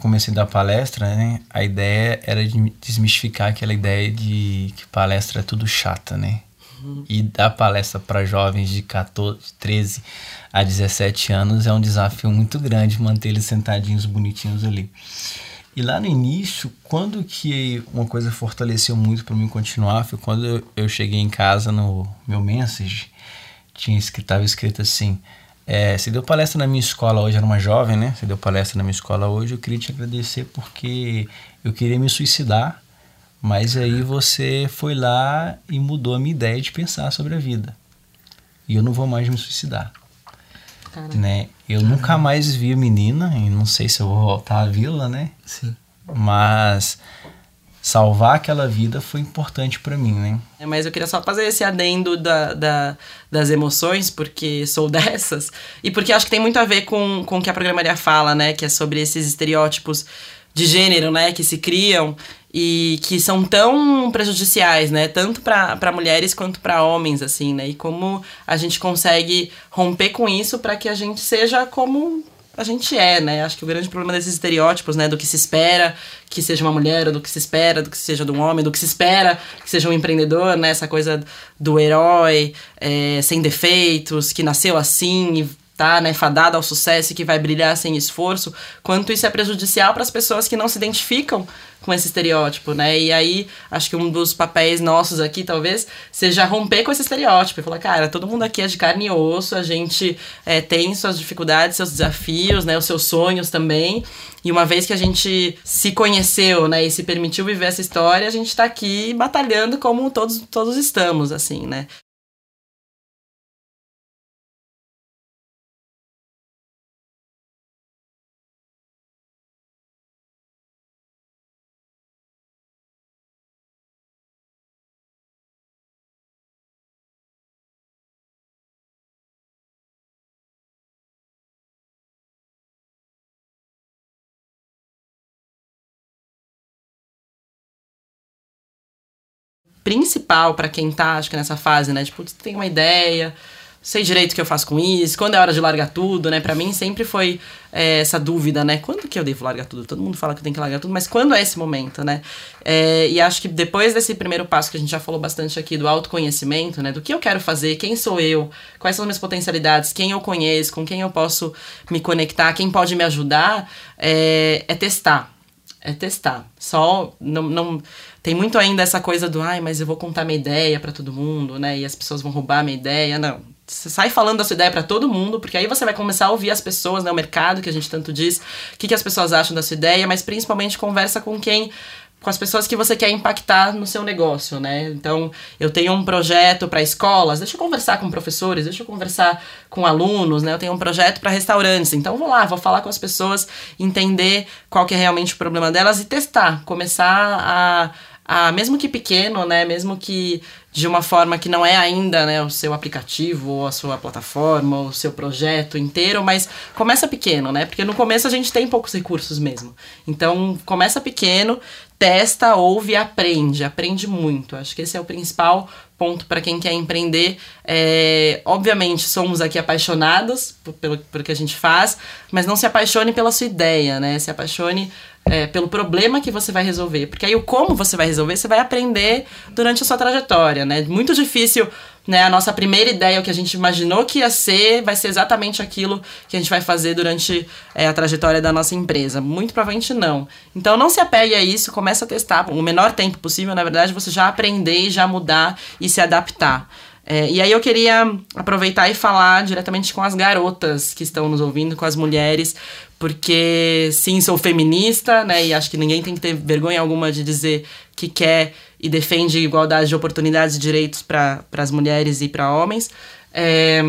comecei a dar palestra, né, a ideia era de desmistificar aquela ideia de que palestra é tudo chata, né? Uhum. E dar palestra para jovens de 14, 13 a 17 anos é um desafio muito grande manter eles sentadinhos bonitinhos ali. E lá no início, quando que uma coisa fortaleceu muito para mim continuar foi quando eu, eu, cheguei em casa no meu message, tinha estava escrito assim: é, você deu palestra na minha escola hoje, era uma jovem, né? Você deu palestra na minha escola hoje, eu queria te agradecer porque eu queria me suicidar, mas aí você foi lá e mudou a minha ideia de pensar sobre a vida. E eu não vou mais me suicidar. Né? Eu nunca mais vi a menina, e não sei se eu vou voltar a vê-la, né? Sim. Mas salvar aquela vida foi importante para mim, né? É, mas eu queria só fazer esse adendo da, da, das emoções, porque sou dessas, e porque acho que tem muito a ver com, com o que a programaria fala, né? Que é sobre esses estereótipos de gênero, né? Que se criam e que são tão prejudiciais, né? Tanto para mulheres quanto para homens, assim, né? E como a gente consegue romper com isso para que a gente seja como a gente é, né? Acho que o grande problema desses estereótipos, né? Do que se espera que seja uma mulher, do que se espera do que seja de um homem, do que se espera que seja um empreendedor, né? Essa coisa do herói é, sem defeitos, que nasceu assim e tá, né, fadada ao sucesso e que vai brilhar sem esforço, quanto isso é prejudicial para as pessoas que não se identificam com esse estereótipo, né? E aí, acho que um dos papéis nossos aqui, talvez, seja romper com esse estereótipo e falar, cara, todo mundo aqui é de carne e osso, a gente é, tem suas dificuldades, seus desafios, né, os seus sonhos também. E uma vez que a gente se conheceu, né, e se permitiu viver essa história, a gente está aqui batalhando como todos, todos estamos, assim, né? Principal para quem tá, acho que nessa fase, né? Tipo, tem uma ideia, sei direito o que eu faço com isso, quando é hora de largar tudo, né? Para mim sempre foi é, essa dúvida, né? Quando que eu devo largar tudo? Todo mundo fala que eu tenho que largar tudo, mas quando é esse momento, né? É, e acho que depois desse primeiro passo que a gente já falou bastante aqui do autoconhecimento, né? Do que eu quero fazer, quem sou eu, quais são as minhas potencialidades, quem eu conheço, com quem eu posso me conectar, quem pode me ajudar, é, é testar. É testar. Só não, não tem muito ainda essa coisa do, ai, mas eu vou contar minha ideia para todo mundo, né? E as pessoas vão roubar minha ideia. Não. Você sai falando da sua ideia para todo mundo, porque aí você vai começar a ouvir as pessoas, né? O mercado, que a gente tanto diz, o que, que as pessoas acham da sua ideia, mas principalmente conversa com quem com as pessoas que você quer impactar no seu negócio, né? Então, eu tenho um projeto para escolas, deixa eu conversar com professores, deixa eu conversar com alunos, né? Eu tenho um projeto para restaurantes, então vou lá, vou falar com as pessoas, entender qual que é realmente o problema delas e testar, começar a a, mesmo que pequeno, né, mesmo que de uma forma que não é ainda né, o seu aplicativo, ou a sua plataforma, ou o seu projeto inteiro, mas começa pequeno, né? Porque no começo a gente tem poucos recursos mesmo. Então, começa pequeno, testa, ouve e aprende. Aprende muito. Acho que esse é o principal ponto para quem quer empreender. É, obviamente, somos aqui apaixonados pelo, pelo que a gente faz, mas não se apaixone pela sua ideia, né? Se apaixone é, pelo problema que você vai resolver. Porque aí o como você vai resolver, você vai aprender durante a sua trajetória, né? Muito difícil, né? A nossa primeira ideia, o que a gente imaginou que ia ser, vai ser exatamente aquilo que a gente vai fazer durante é, a trajetória da nossa empresa. Muito provavelmente não. Então não se apegue a isso, comece a testar o menor tempo possível, na verdade, você já aprender já mudar e se adaptar. É, e aí eu queria aproveitar e falar diretamente com as garotas que estão nos ouvindo, com as mulheres, porque sim, sou feminista, né? E acho que ninguém tem que ter vergonha alguma de dizer que quer e defende igualdade de oportunidades e direitos para as mulheres e para homens. É,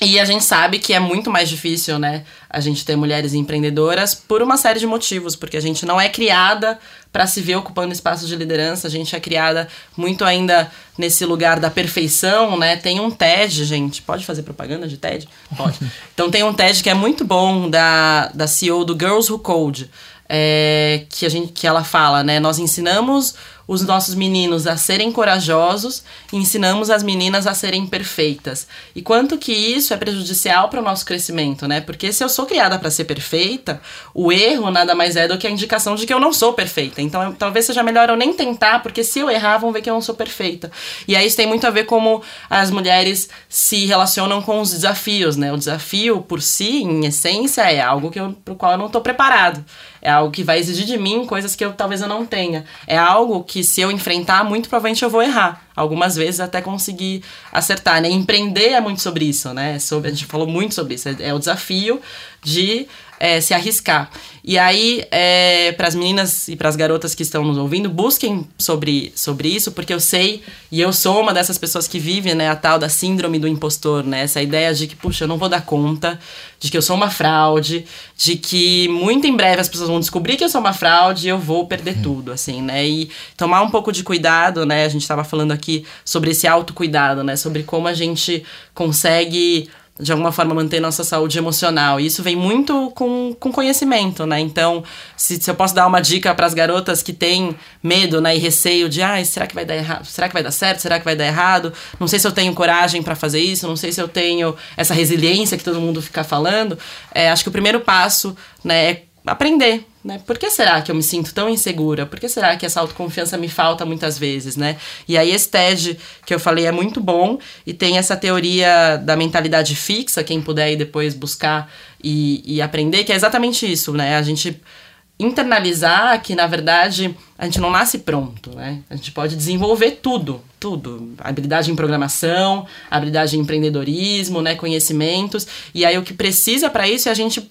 e a gente sabe que é muito mais difícil, né? a gente ter mulheres empreendedoras por uma série de motivos, porque a gente não é criada para se ver ocupando espaços de liderança, a gente é criada muito ainda nesse lugar da perfeição, né? Tem um TED, gente, pode fazer propaganda de TED? Pode. Então tem um TED que é muito bom da, da CEO do Girls Who Code, é, que a gente que ela fala, né? Nós ensinamos os nossos meninos a serem corajosos e ensinamos as meninas a serem perfeitas. E quanto que isso é prejudicial para o nosso crescimento, né? Porque se eu sou criada para ser perfeita, o erro nada mais é do que a indicação de que eu não sou perfeita. Então, eu, talvez seja melhor eu nem tentar, porque se eu errar, vão ver que eu não sou perfeita. E aí isso tem muito a ver como as mulheres se relacionam com os desafios, né? O desafio por si, em essência, é algo que eu, pro qual eu não estou preparado. É algo que vai exigir de mim coisas que eu talvez eu não tenha. É algo que se eu enfrentar, muito provavelmente eu vou errar. Algumas vezes até conseguir acertar, né? Empreender é muito sobre isso, né? Sobre, a gente falou muito sobre isso. É, é o desafio de é, se arriscar. E aí, é, para as meninas e para as garotas que estão nos ouvindo, busquem sobre, sobre isso, porque eu sei, e eu sou uma dessas pessoas que vive né, a tal da síndrome do impostor, né? Essa ideia de que, puxa, eu não vou dar conta, de que eu sou uma fraude, de que muito em breve as pessoas vão descobrir que eu sou uma fraude e eu vou perder uhum. tudo, assim, né? E tomar um pouco de cuidado, né? A gente estava falando aqui sobre esse autocuidado, né? Sobre como a gente consegue de alguma forma manter nossa saúde emocional. E isso vem muito com, com conhecimento, né? Então, se, se eu posso dar uma dica para as garotas que têm medo, né, e receio de, ah, será que vai dar errado? Será que vai dar certo? Será que vai dar errado? Não sei se eu tenho coragem para fazer isso, não sei se eu tenho essa resiliência que todo mundo fica falando. É, acho que o primeiro passo, né, é aprender, né? Por que será que eu me sinto tão insegura? Por que será que essa autoconfiança me falta muitas vezes, né? E aí esse TED que eu falei é muito bom e tem essa teoria da mentalidade fixa, quem puder ir depois buscar e, e aprender, que é exatamente isso, né? A gente internalizar que, na verdade, a gente não nasce pronto, né? A gente pode desenvolver tudo, tudo. Habilidade em programação, habilidade em empreendedorismo, né? Conhecimentos. E aí o que precisa para isso é a gente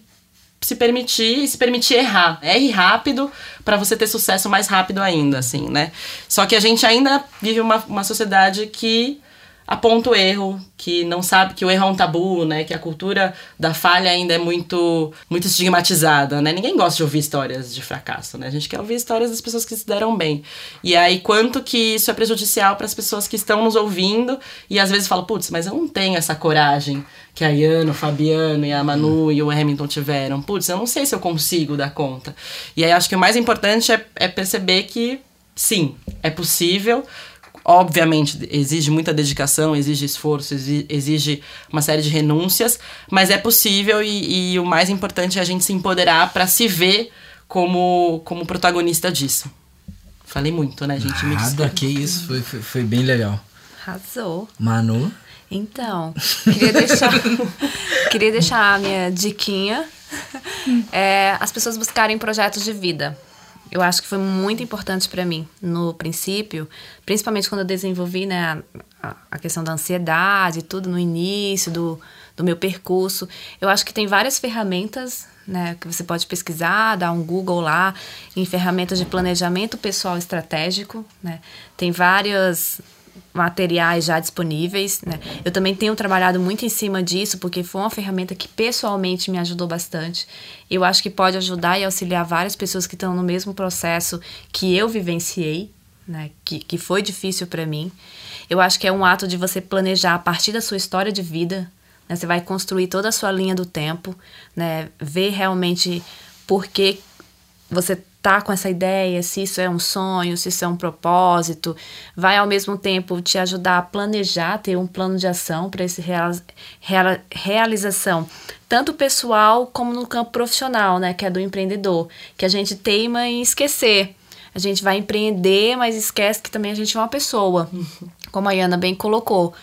se permitir, se permitir errar. Erre rápido para você ter sucesso mais rápido ainda, assim, né? Só que a gente ainda vive uma, uma sociedade que aponta o erro, que não sabe que o erro é um tabu, né? Que a cultura da falha ainda é muito muito estigmatizada, né? Ninguém gosta de ouvir histórias de fracasso, né? A gente quer ouvir histórias das pessoas que se deram bem. E aí quanto que isso é prejudicial para as pessoas que estão nos ouvindo e às vezes falam, putz, mas eu não tenho essa coragem que a Iana, o Fabiano e a Manu e o Hamilton tiveram. Putz, eu não sei se eu consigo dar conta. E aí acho que o mais importante é, é perceber que sim, é possível Obviamente, exige muita dedicação, exige esforço, exige uma série de renúncias, mas é possível e, e o mais importante é a gente se empoderar para se ver como, como protagonista disso. Falei muito, né, gente? Nada, que isso, foi, foi, foi bem legal. Arrasou. Manu? Então, queria deixar, queria deixar a minha diquinha. É, as pessoas buscarem projetos de vida eu acho que foi muito importante para mim no princípio, principalmente quando eu desenvolvi né, a, a, questão da ansiedade, tudo no início do, do meu percurso. Eu acho que tem várias ferramentas né, que você pode pesquisar, dar um Google lá em ferramentas de planejamento pessoal estratégico. Né? Tem várias materiais já disponíveis, né? Eu também tenho trabalhado muito em cima disso, porque foi uma ferramenta que pessoalmente me ajudou bastante. Eu acho que pode ajudar e auxiliar várias pessoas que estão no mesmo processo que eu vivenciei, né? Que, que foi difícil para mim. Eu acho que é um ato de você planejar a partir da sua história de vida, né? Você vai construir toda a sua linha do tempo, né? Ver realmente por que você tá com essa ideia, se isso é um sonho, se isso é um propósito, vai ao mesmo tempo te ajudar a planejar, ter um plano de ação para essa real, real, realização, tanto pessoal como no campo profissional, né, que é do empreendedor, que a gente teima em esquecer. A gente vai empreender, mas esquece que também a gente é uma pessoa, como a Ana bem colocou.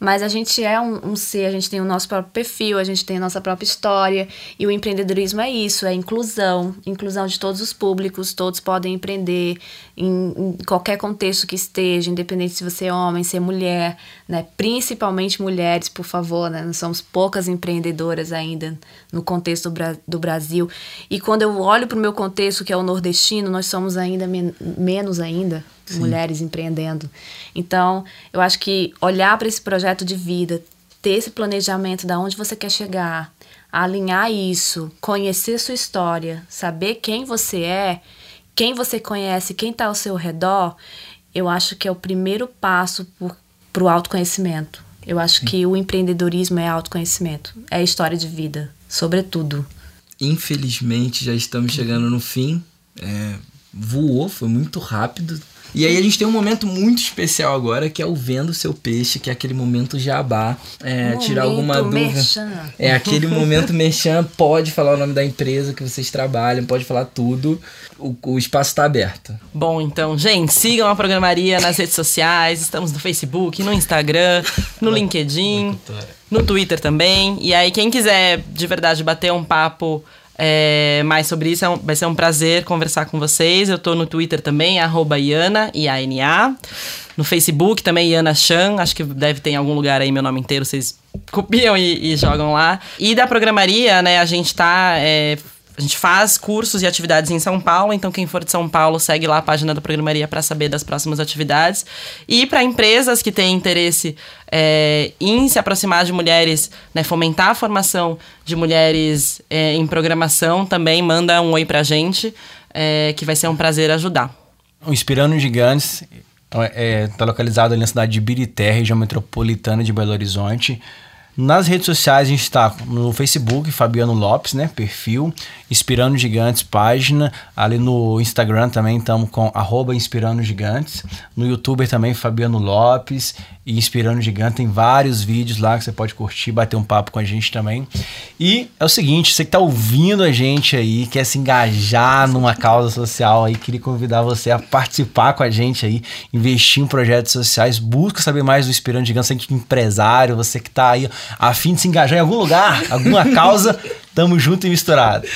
Mas a gente é um, um, ser, a gente tem o nosso próprio perfil, a gente tem a nossa própria história. E o empreendedorismo é isso, é inclusão, inclusão de todos os públicos, todos podem empreender em, em qualquer contexto que esteja, independente se você é homem, se é mulher, né? Principalmente mulheres, por favor, né? Nós somos poucas empreendedoras ainda no contexto do, Bra do Brasil. E quando eu olho para o meu contexto, que é o nordestino, nós somos ainda men menos ainda, Sim. mulheres empreendendo. Então, eu acho que olhar para esse projeto de vida, ter esse planejamento da onde você quer chegar, alinhar isso, conhecer sua história, saber quem você é, quem você conhece, quem está ao seu redor, eu acho que é o primeiro passo para o autoconhecimento. Eu acho que o empreendedorismo é autoconhecimento, é história de vida, sobretudo. Infelizmente, já estamos chegando no fim. É, voou, foi muito rápido. E aí a gente tem um momento muito especial agora, que é o vendo seu peixe, que é aquele momento jabá. É, tirar alguma dúvida. Merchan. É aquele momento mexan, pode falar o nome da empresa que vocês trabalham, pode falar tudo. O, o espaço está aberto. Bom, então, gente, sigam a programaria nas redes sociais. Estamos no Facebook, no Instagram, no LinkedIn, no Twitter também. E aí, quem quiser de verdade bater um papo é, mais sobre isso. É um, vai ser um prazer conversar com vocês. Eu tô no Twitter também, arroba Iana, I-A-N-A. No Facebook também, Iana Chan. Acho que deve ter em algum lugar aí meu nome inteiro. Vocês copiam e, e jogam lá. E da programaria, né, a gente tá... É, a gente faz cursos e atividades em São Paulo, então quem for de São Paulo segue lá a página da programaria para saber das próximas atividades. E para empresas que têm interesse é, em se aproximar de mulheres, né, fomentar a formação de mulheres é, em programação, também manda um oi para a gente, é, que vai ser um prazer ajudar. O Inspirando Gigantes está é, tá localizado ali na cidade de Birité, região metropolitana de Belo Horizonte. Nas redes sociais a gente está no Facebook, Fabiano Lopes, né? Perfil, Inspirando Gigantes, página. Ali no Instagram também estamos com arroba Inspirando Gigantes. No YouTube também, Fabiano Lopes e Inspirando Gigante. Tem vários vídeos lá que você pode curtir, bater um papo com a gente também. E é o seguinte, você que está ouvindo a gente aí, quer se engajar numa causa social aí, queria convidar você a participar com a gente aí, investir em projetos sociais, busca saber mais do Inspirando Gigante, você que é empresário, você que está aí a fim de se engajar em algum lugar, alguma causa, Tamo junto e misturado.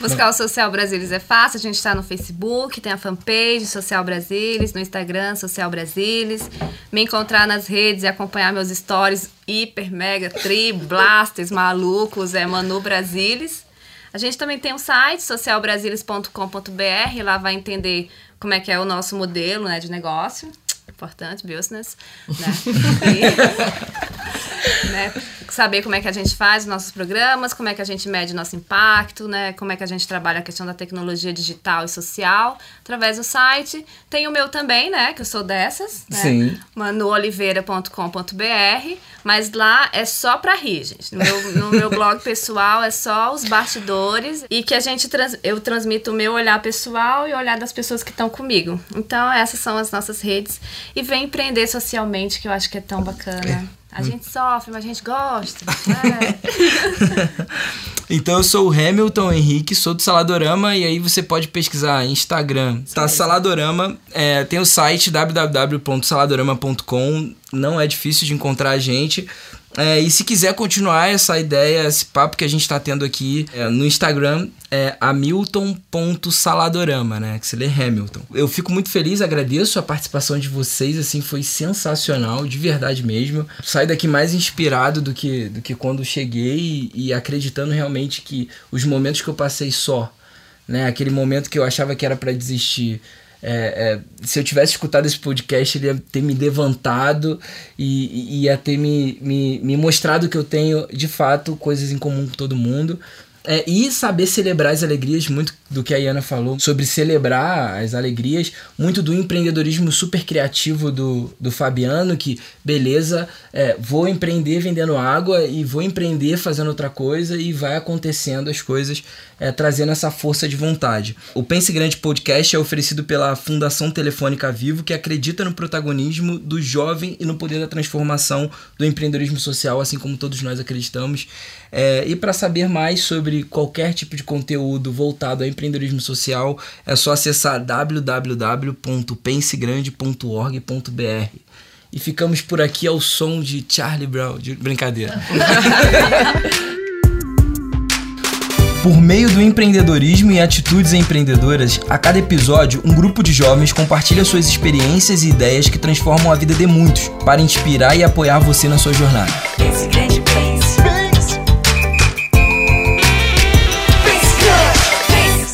Buscar o Social Brasilis é fácil. A gente está no Facebook, tem a fanpage Social Brasilis, no Instagram Social Brasilis. Me encontrar nas redes e acompanhar meus stories hiper, mega, tri, blasters, malucos, é Manu Brasilis. A gente também tem um site, socialbrasilis.com.br. Lá vai entender como é que é o nosso modelo né, de negócio importante, business, né? Né? Saber como é que a gente faz os nossos programas, como é que a gente mede nosso impacto, né? Como é que a gente trabalha a questão da tecnologia digital e social através do site. Tem o meu também, né? Que eu sou dessas, né? Sim. manuoliveira.com.br, mas lá é só pra rir, gente. No meu, no meu blog pessoal é só os bastidores e que a gente trans, eu transmito o meu olhar pessoal e o olhar das pessoas que estão comigo. Então, essas são as nossas redes e vem empreender socialmente, que eu acho que é tão bacana. É. A gente sofre, mas a gente gosta. Né? então eu sou o Hamilton Henrique, sou do Saladorama e aí você pode pesquisar Instagram, tá Saladorama, é, tem o site www.saladorama.com, não é difícil de encontrar a gente. É, e se quiser continuar essa ideia, esse papo que a gente está tendo aqui é, no Instagram, é hamilton.saladorama, né? Que se lê Hamilton. Eu fico muito feliz, agradeço a participação de vocês, assim, foi sensacional, de verdade mesmo. Saio daqui mais inspirado do que, do que quando cheguei e, e acreditando realmente que os momentos que eu passei só, né? Aquele momento que eu achava que era para desistir é, é, se eu tivesse escutado esse podcast, ele ia ter me levantado e, e ia ter me, me, me mostrado que eu tenho, de fato, coisas em comum com todo mundo. É, e saber celebrar as alegrias, muito do que a Iana falou sobre celebrar as alegrias, muito do empreendedorismo super criativo do, do Fabiano, que beleza, é, vou empreender vendendo água e vou empreender fazendo outra coisa e vai acontecendo as coisas, é, trazendo essa força de vontade. O Pense Grande Podcast é oferecido pela Fundação Telefônica Vivo, que acredita no protagonismo do jovem e no poder da transformação do empreendedorismo social, assim como todos nós acreditamos. É, e para saber mais sobre qualquer tipo de conteúdo voltado ao empreendedorismo social, é só acessar www.pensegrande.org.br. E ficamos por aqui ao som de Charlie Brown. De brincadeira. Por meio do empreendedorismo e atitudes empreendedoras, a cada episódio, um grupo de jovens compartilha suas experiências e ideias que transformam a vida de muitos, para inspirar e apoiar você na sua jornada.